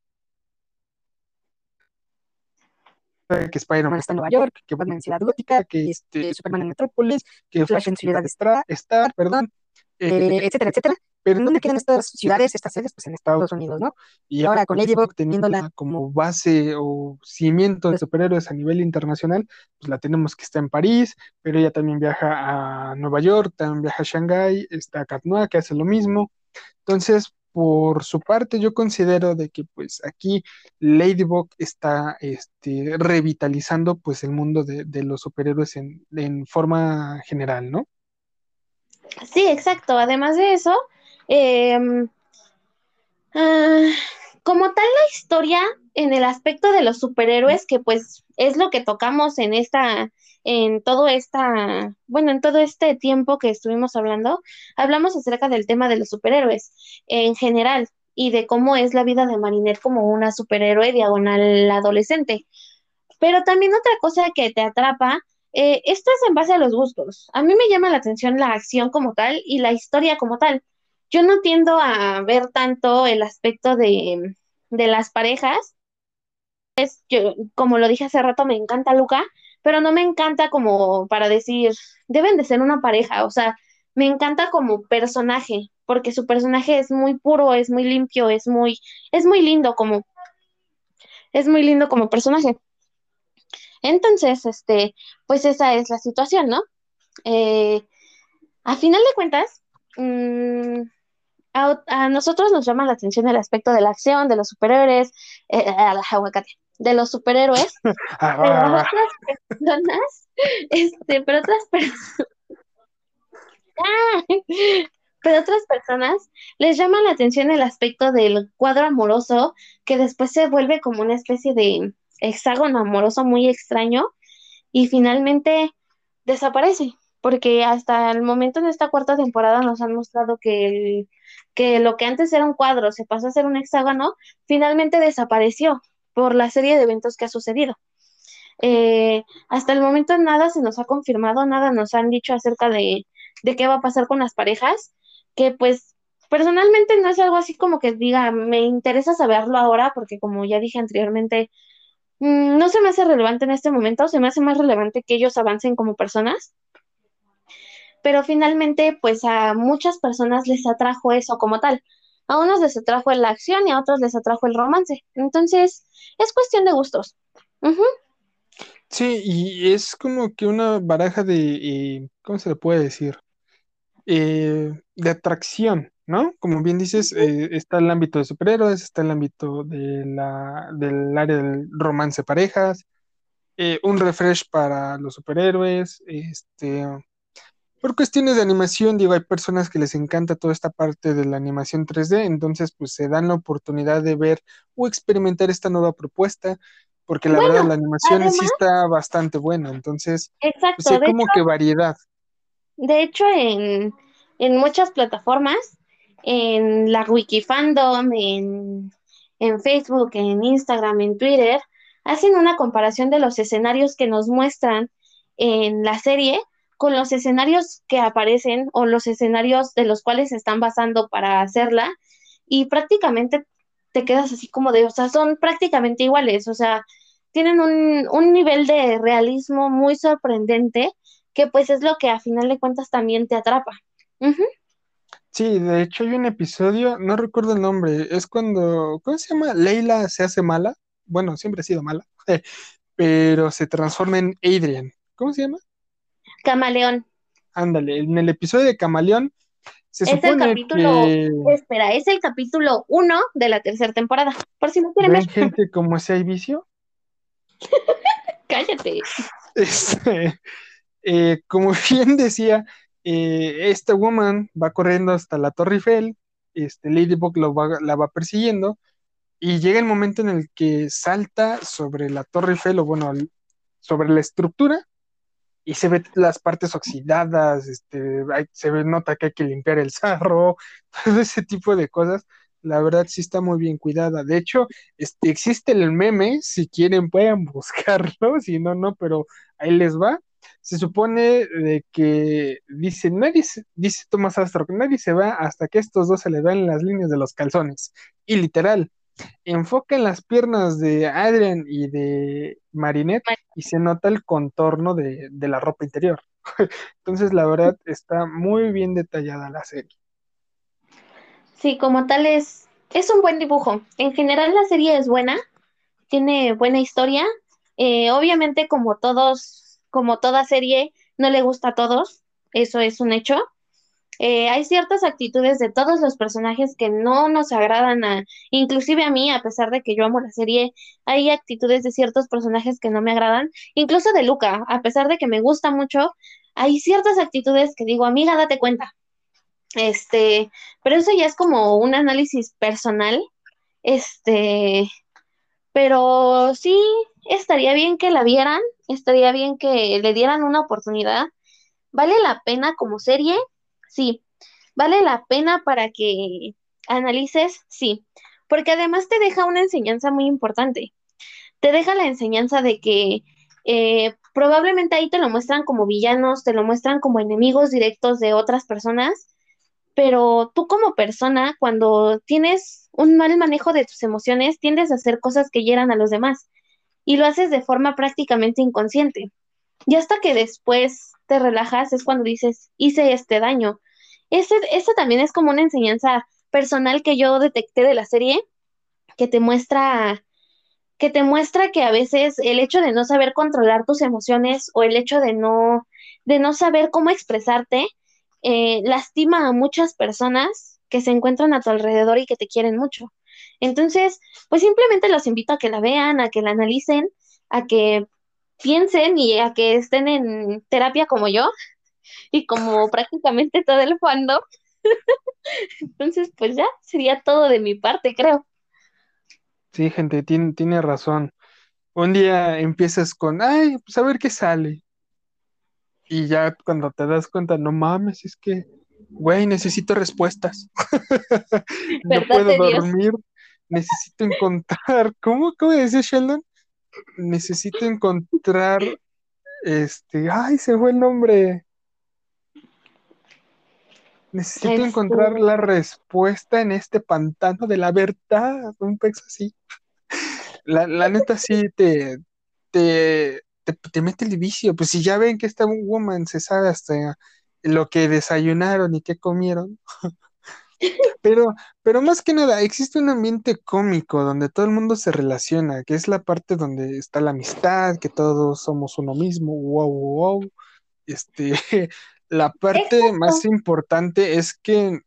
Que Spider-Man está en Nueva York, que Batman en Ciudad Gótica, que este, Superman en Metrópolis, que Flash en Ciudad Star, Star, perdón, eh, etcétera, etcétera. Pero ¿en dónde quedan estas ciudades, estas sedes? Pues en Estados Unidos, ¿no? Y ahora con Ladybug teniéndola como base o cimiento de superhéroes a nivel internacional, pues la tenemos que está en París, pero ella también viaja a Nueva York, también viaja a Shanghái, está a Katnoa, que hace lo mismo. Entonces, por su parte, yo considero de que pues aquí Ladybug está este, revitalizando pues el mundo de, los superhéroes en, en, forma general, ¿no? Sí, exacto. Además de eso, ah, como tal la historia en el aspecto de los superhéroes, que pues es lo que tocamos en esta, en todo esta, bueno, en todo este tiempo que estuvimos hablando, hablamos acerca del tema de los superhéroes en general y de cómo es la vida de Marinette como una superhéroe diagonal adolescente. Pero también otra cosa que te atrapa, eh, esto es en base a los gustos. A mí me llama la atención la acción como tal y la historia como tal. Yo no tiendo a ver tanto el aspecto de, de las parejas. Es, yo, como lo dije hace rato, me encanta Luca, pero no me encanta como para decir, deben de ser una pareja, o sea, me encanta como personaje, porque su personaje es muy puro, es muy limpio, es muy, es muy lindo como, es muy lindo como personaje. Entonces, este, pues esa es la situación, ¿no? Eh, a final de cuentas, mmm, a, nosotros nos llama la atención el aspecto de la acción, de los superhéroes, eh, de los superhéroes, pero otras personas, este, pero otras personas, pero otras personas les llama la atención el aspecto del cuadro amoroso que después se vuelve como una especie de hexágono amoroso muy extraño y finalmente desaparece porque hasta el momento en esta cuarta temporada nos han mostrado que, que lo que antes era un cuadro se pasó a ser un hexágono, finalmente desapareció por la serie de eventos que ha sucedido. Eh, hasta el momento nada se nos ha confirmado, nada nos han dicho acerca de, de qué va a pasar con las parejas, que pues personalmente no es algo así como que diga, me interesa saberlo ahora, porque como ya dije anteriormente, no se me hace relevante en este momento, se me hace más relevante que ellos avancen como personas pero finalmente pues a muchas personas les atrajo eso como tal. A unos les atrajo la acción y a otros les atrajo el romance. Entonces, es cuestión de gustos. Sí, y es como que una baraja de, eh, ¿cómo se le puede decir? Eh, de atracción, ¿no? Como bien dices, eh, está el ámbito de superhéroes, está el ámbito de la, del área del romance parejas, un refresh para los superhéroes, este, por cuestiones de animación, digo, hay personas que les encanta toda esta parte de la animación 3D, entonces pues se dan la oportunidad de ver o experimentar esta nueva propuesta, porque la verdad la animación sí está bastante buena, entonces pues, exacto, hay como que variedad. De hecho, en, en muchas plataformas, en la Wikifandom, en, en Facebook, en Instagram, en Twitter, hacen una comparación de los escenarios que nos muestran en la serie con los escenarios que aparecen o los escenarios de los cuales se están basando para hacerla. Y prácticamente te quedas así como de, o sea, son prácticamente iguales, o sea, tienen un, un nivel de realismo muy sorprendente que pues es lo que a final de cuentas también te atrapa. Sí, de hecho hay un episodio, no recuerdo el nombre, es cuando, ¿cómo se llama? Leila se hace mala, bueno, siempre ha sido mala, pero se transforma en Adrian. ¿Cómo se llama? Camaleón. Ándale, en el episodio de Camaleón se es el capítulo, espera, es el capítulo uno de la tercera temporada, por si no quieren ver. gente como ese hay vicio? Cállate. Este, eh, como bien decía, eh, esta woman va corriendo hasta la Torre Eiffel, este, Ladybug lo la va persiguiendo, y llega el momento en el que salta sobre la Torre Eiffel, o bueno, sobre la estructura, y se ve las partes oxidadas, este, se ve, nota que hay que limpiar el sarro, todo ese tipo de cosas. La verdad sí está muy bien cuidada. De hecho, este, existe el meme, si quieren pueden buscarlo, si no, no, pero ahí les va. Se supone de que dice, nadie, dice Tomás Astro, que nadie se va hasta que estos dos se le vean las líneas de los calzones. Y literal, enfoca en las piernas de Adrian y de Marinette y se nota el contorno de, la ropa interior. Entonces, la verdad, está muy bien detallada la serie. Sí, como tal es, es un buen dibujo. En general la serie es buena, tiene buena historia. Eh, obviamente, como todos, como toda serie, no le gusta a todos, eso es un hecho. Eh, hay ciertas actitudes de todos los personajes que no nos agradan a, inclusive a mí, a pesar de que yo amo la serie, hay actitudes de ciertos personajes que no me agradan, incluso de Luca, a pesar de que me gusta mucho, hay ciertas actitudes que digo, amiga, date cuenta. Este, pero eso ya es como un análisis personal. Este, pero sí, estaría bien que la vieran, estaría bien que le dieran una oportunidad. ¿Vale la pena como serie? Sí. ¿Vale la pena para que analices? Sí. Porque además te deja una enseñanza muy importante. Te deja la enseñanza de que eh, probablemente ahí te lo muestran como villanos, te lo muestran como enemigos directos de otras personas, pero tú como persona, cuando tienes un mal manejo de tus emociones, tiendes a hacer cosas que hieran a los demás y lo haces de forma prácticamente inconsciente. Y hasta que después te relajas es cuando dices, hice este daño. Ese, esa también es como una enseñanza personal que yo detecté de la serie, que te muestra que te muestra que a veces el hecho de no saber controlar tus emociones o el hecho de no, de no saber cómo expresarte, eh, lastima a muchas personas que se encuentran a tu alrededor y que te quieren mucho. Entonces, pues simplemente los invito a que la vean, a que la analicen, a que piensen y a que estén en terapia como yo y como prácticamente todo el fandom. Entonces, pues ya sería todo de mi parte, creo. Sí, gente, tiene, tiene razón. Un día empiezas con, ay, pues a ver qué sale. Y ya cuando te das cuenta, no mames, es que, güey, necesito respuestas. no puedo dormir, necesito encontrar, ¿cómo, cómo decía Sheldon? Necesito encontrar, este, ay, se fue el nombre. Necesito este encontrar la respuesta en este pantano de la verdad, un pex así. La, la neta sí te, te, te, mete el vicio. Pues si ya ven que esta woman se sabe hasta lo que desayunaron y qué comieron. Pero, pero más que nada, existe un ambiente cómico donde todo el mundo se relaciona, que es la parte donde está la amistad, que todos somos uno mismo, wow, wow, Este, la parte más importante es que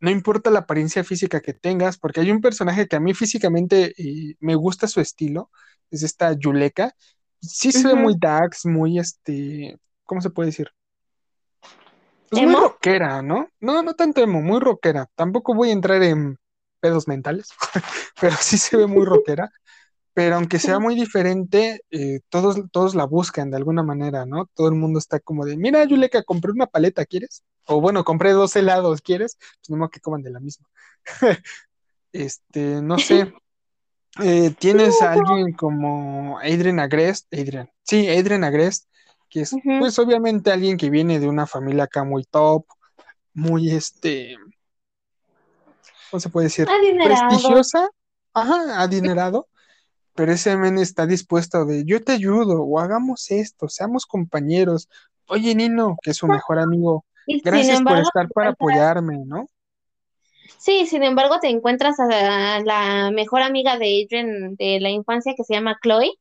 no importa la apariencia física que tengas, porque hay un personaje que a mí físicamente eh, me gusta su estilo, es esta Yuleka. Sí se ve muy Dax, muy este, ¿cómo se puede decir? Pues muy rockera, ¿no? No, no tanto emo, muy rockera. Tampoco voy a entrar en pedos mentales, pero sí se ve muy rockera. Pero aunque sea muy diferente, eh, todos, todos la buscan de alguna manera, ¿no? Todo el mundo está como de, mira, Yuleka, compré una paleta, ¿quieres? O bueno, compré dos helados, ¿quieres? Pues no modo que coman de la misma. este, no sé. Eh, tienes a alguien como Adrian Agrest, Adrian, sí, Adrian Agrest, que es, pues obviamente alguien que viene de una familia acá muy top, muy este, ¿cómo se puede decir? Prestigiosa, ajá, adinerado, pero ese men está dispuesto de yo te ayudo o hagamos esto, seamos compañeros. Oye, Nino, que es su mejor amigo, gracias por estar para apoyarme, ¿no? Sí, sin embargo, te encuentras a la, mejor amiga de Adrian de la infancia que se llama Chloe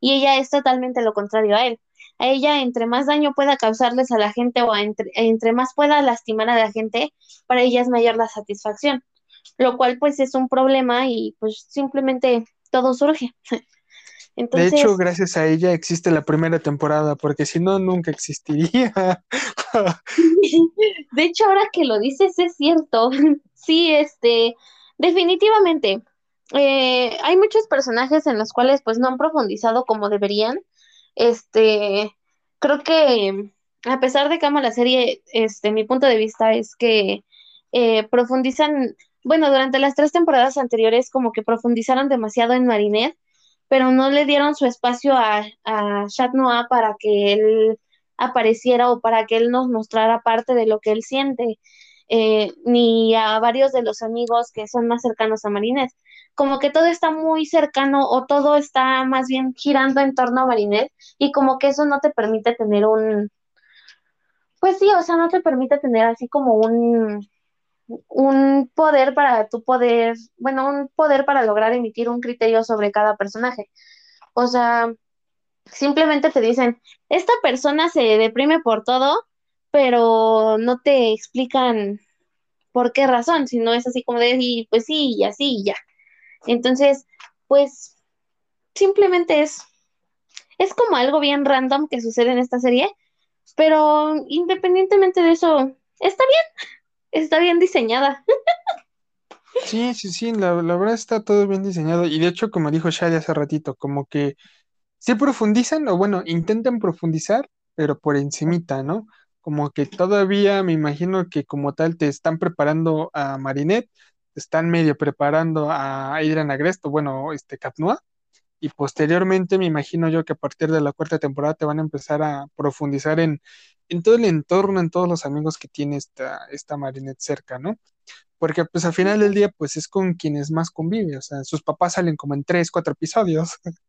y ella es totalmente lo contrario a él. A ella, entre más daño pueda causarles a la gente o entre, entre más pueda lastimar a la gente, para ella es mayor la satisfacción, lo cual pues es un problema y pues simplemente todo surge. Entonces, de hecho, gracias a ella existe la primera temporada, porque si no, nunca existiría. de hecho, ahora que lo dices, es cierto. Sí, este, definitivamente. Eh, hay muchos personajes en los cuales pues no han profundizado como deberían. Este, creo que a pesar de que amo la serie, este, mi punto de vista es que eh, profundizan bueno, durante las tres temporadas anteriores como que profundizaron demasiado en Marinette, pero no le dieron su espacio a, a Chat Noir para que él apareciera o para que él nos mostrara parte de lo que él siente, eh, ni a varios de los amigos que son más cercanos a Marinette. Como que todo está muy cercano o todo está más bien girando en torno a Marinette y como que eso no te permite tener un, pues sí, o sea, no te permite tener así como un, un poder para tu poder, bueno, un poder para lograr emitir un criterio sobre cada personaje. O sea, simplemente te dicen, esta persona se deprime por todo, pero no te explican por qué razón, sino es así como de, y pues sí, y así, y ya. Entonces, pues, simplemente es, es como algo bien random que sucede en esta serie, pero independientemente de eso, está bien, está bien diseñada. Sí, sí, sí, la, la verdad está todo bien diseñado. Y de hecho, como dijo Shadi hace ratito, como que sí profundizan, o bueno, intentan profundizar, pero por encimita, ¿no? Como que todavía me imagino que como tal te están preparando a Marinette, te están medio preparando a Adrian Agresto, bueno, este Katnoa, y posteriormente me imagino yo que a partir de la cuarta temporada te van a empezar a profundizar en, en todo el entorno, en todos los amigos que tiene esta, esta Marinette cerca, ¿no? Porque pues al final del día pues es con quienes más convive, o sea, sus papás salen como en tres, cuatro episodios.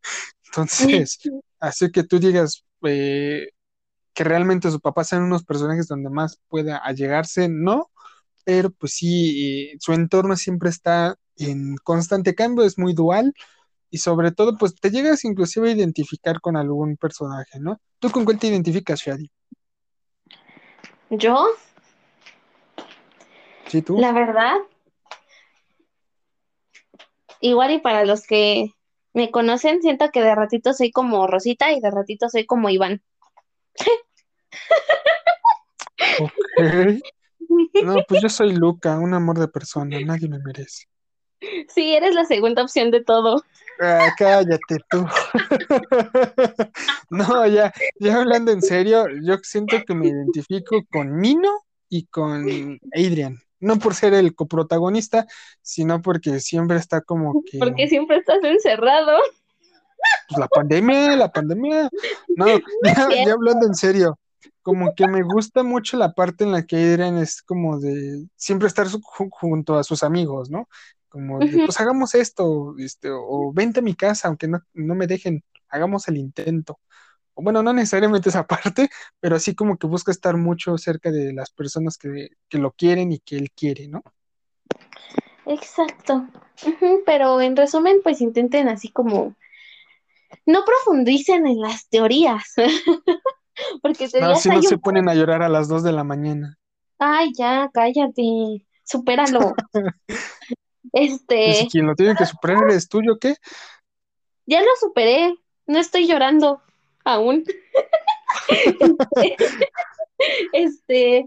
Entonces, así que tú digas eh, que realmente sus papás sean unos personajes donde más pueda allegarse, no, pero pues sí, su entorno siempre está en constante cambio, es muy dual y sobre todo pues te llegas inclusive a identificar con algún personaje, ¿no? ¿Tú con cuál te identificas, Shadi? Yo, ¿Sí, tú? la verdad, igual y para los que me conocen, siento que de ratito soy como Rosita y de ratito soy como Iván. No, pues yo soy Luca, un amor de persona, nadie me merece. Sí, eres la segunda opción de todo. Ah, cállate tú. No, ya, ya hablando en serio, yo siento que me identifico con Nino y con Adrian. No por ser el coprotagonista, sino porque siempre está como que Porque siempre estás encerrado. pues, la pandemia, la pandemia. No, ya, ya hablando en serio, como que me gusta mucho la parte en la que Adrian es como de siempre estar su- junto a sus amigos, ¿no? Como de, pues hagamos esto, este, o vente a mi casa, aunque no, no me dejen, hagamos el intento. O bueno, no necesariamente esa parte, pero así como que busca estar mucho cerca de las personas que, que lo quieren y que él quiere, ¿no? Exacto. Pero en resumen, pues intenten así como no profundicen en las teorías, porque No, si no se ponen a llorar a las dos de la mañana. Ay, ya, cállate, supéralo. Pues si Este, quien lo tiene que superar eres tú, ¿yo qué? ya lo superé, no estoy llorando aún. Este,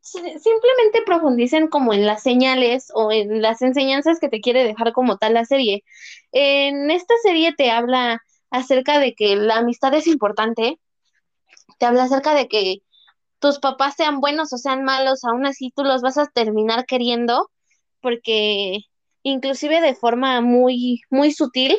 si- simplemente profundicen como en las señales o en las enseñanzas que te quiere dejar como tal la serie. En esta serie te habla acerca de que la amistad es importante, te habla acerca de que tus papás sean buenos o sean malos, aún así tú los vas a terminar queriendo, porque inclusive de forma muy, muy sutil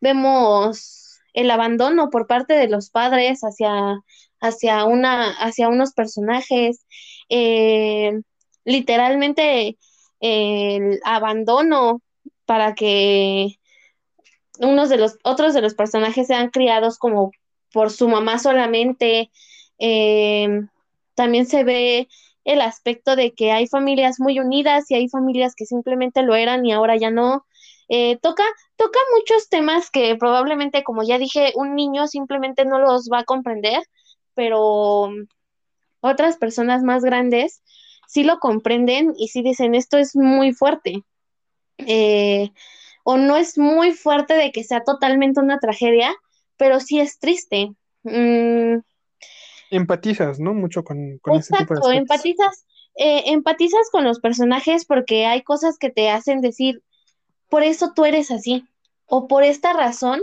vemos el abandono por parte de los padres hacia, hacia una, hacia unos personajes, eh, literalmente el abandono para que unos de los, otros de los personajes sean criados como por su mamá solamente. Eh, también se ve el aspecto de que hay familias muy unidas y hay familias que simplemente lo eran y ahora ya no. Eh, toca, toca muchos temas que probablemente, como ya dije, un niño simplemente no los va a comprender, pero otras personas más grandes sí lo comprenden y sí dicen, esto es muy fuerte. Eh, o no es muy fuerte de que sea totalmente una tragedia, pero sí es triste. Mm, Empatizas, ¿no? Mucho con, con ese tipo de exacto, empatizas, eh, empatizas con los personajes porque hay cosas que te hacen decir, por eso tú eres así, o por esta razón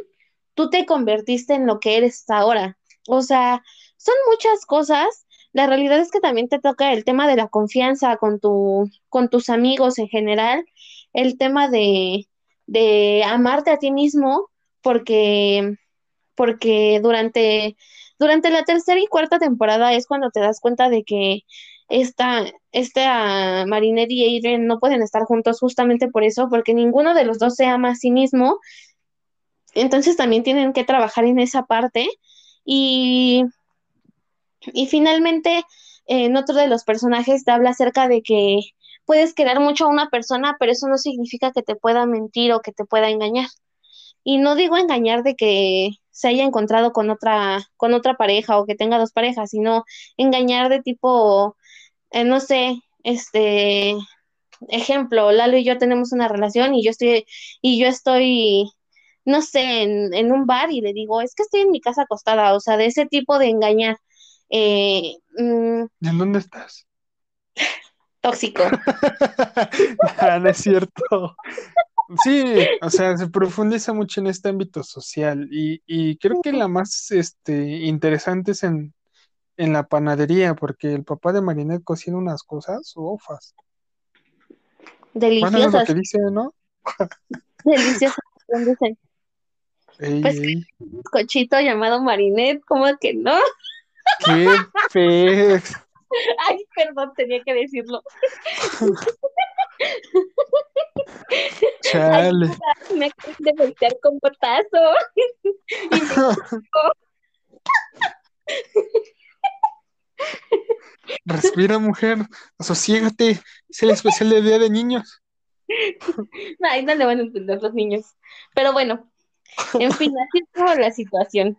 tú te convertiste en lo que eres ahora. O sea, son muchas cosas. La realidad es que también te toca el tema de la confianza con tu, con tus amigos en general, el tema de, de amarte a ti mismo, porque, porque durante, durante la tercera y cuarta temporada es cuando te das cuenta de que esta, esta Marinette y Adrian no pueden estar juntos justamente por eso, porque ninguno de los dos se ama a sí mismo. Entonces también tienen que trabajar en esa parte. Y, y finalmente, en otro de los personajes te habla acerca de que puedes querer mucho a una persona, pero eso no significa que te pueda mentir o que te pueda engañar. Y no digo engañar de que se haya encontrado con otra, con otra pareja o que tenga dos parejas, sino engañar de tipo, eh, no sé, este, ejemplo, Lalo y yo tenemos una relación y yo estoy, y yo estoy, no sé, en, en un bar y le digo, es que estoy en mi casa acostada, o sea, de ese tipo de engañar. Eh, mm, ¿En dónde estás? tóxico. No es cierto. Sí, o sea, se profundiza mucho en este ámbito social y, y creo que la más este, interesante es en, en la panadería, porque el papá de Marinette cocina unas cosas, ufas. Bueno, es lo Deliciosas, que dice, ¿no? deliciosas. Ey, Pues ey, un cochito llamado Marinette, ¿cómo que no? qué fe. Ay, perdón, tenía que decirlo. Chale. Ayuda, me acaban de voltear con potazo. Respira, mujer, sosiégate, es el especial de Día de Niños. Ay, no le van a entender los niños. Pero bueno, en fin, así está la situación.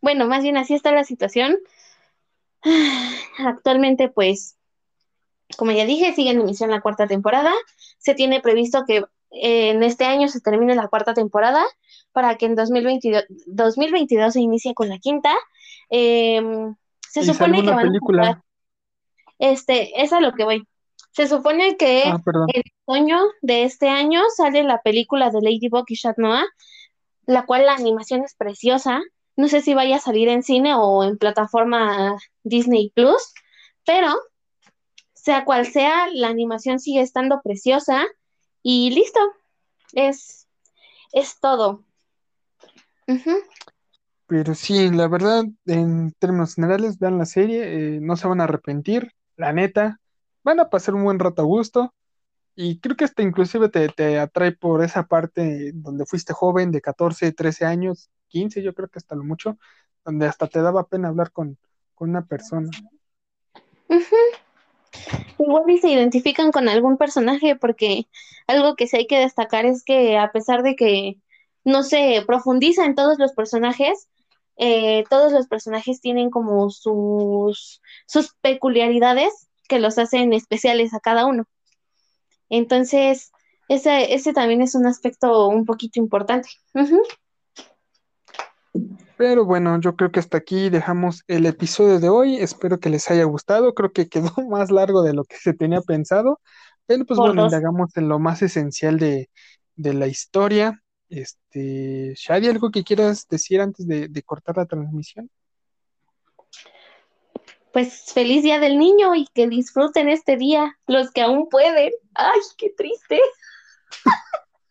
Bueno, más bien así está la situación. Actualmente, pues, como ya dije, sigue en emisión la cuarta temporada. Se tiene previsto que eh, en este año se termine la cuarta temporada para que en 2022, 2022 se inicie con la quinta. Em, se ¿Y sale supone que van a película? juntar- este, es a lo que voy. Se supone que Ah, en otoño de este año sale la película de Ladybug y Chat Noir, la cual la animación es preciosa. No sé si vaya a salir en cine o en plataforma Disney Plus, pero sea cual sea, la animación sigue estando preciosa y listo. Es, es todo. Pero sí, la verdad, en términos generales, vean la serie, eh, no se van a arrepentir, la neta, van a pasar un buen rato a gusto. Y creo que hasta inclusive te, te atrae por esa parte donde fuiste joven, de 14, 13 años, 15, yo creo que hasta lo mucho, donde hasta te daba pena hablar con, con una persona. Ujú. Igual y se identifican con algún personaje, porque algo que sí hay que destacar es que a pesar de que no se profundiza en todos los personajes, eh, todos los personajes tienen como sus, sus peculiaridades que los hacen especiales a cada uno. Entonces, ese, ese también es un aspecto un poquito importante. Ujú. Pero bueno, yo creo que hasta aquí dejamos el episodio de hoy. Espero que les haya gustado. Creo que quedó más largo de lo que se tenía pensado. Pero pues Por bueno, dos. indagamos en lo más esencial de, de la historia. Este, Shadi, ¿algo que quieras decir antes de, de cortar la transmisión? Pues feliz día del niño y que disfruten este día, los que aún pueden. Ay, qué triste.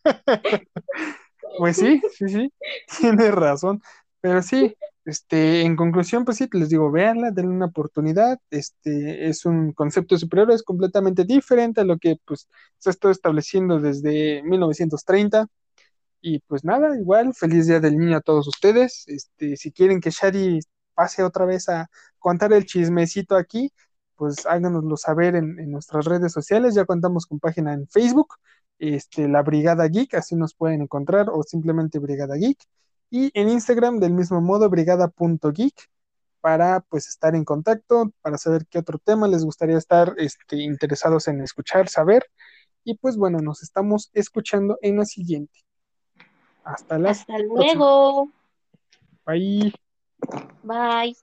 Pues sí, sí, sí, tienes razón. Pero sí, este, en conclusión, pues sí, les digo, véanla, denle una oportunidad. Este, es un concepto superior, es completamente diferente a lo que pues se ha estado estableciendo desde 1930. Y pues nada, igual, feliz día del niño a todos ustedes. Este, si quieren que Shari pase otra vez a contar el chismecito aquí, pues háganoslo saber en, en nuestras redes sociales. Ya contamos con página en Facebook, este, la Brigada Geek, así nos pueden encontrar, o simplemente Brigada Geek. Y en Instagram, del mismo modo, brigada.geek, para pues estar en contacto, para saber qué otro tema les gustaría estar este, interesados en escuchar, saber. Y pues bueno, nos estamos escuchando en la siguiente. Hasta la Hasta luego. Bye. Bye.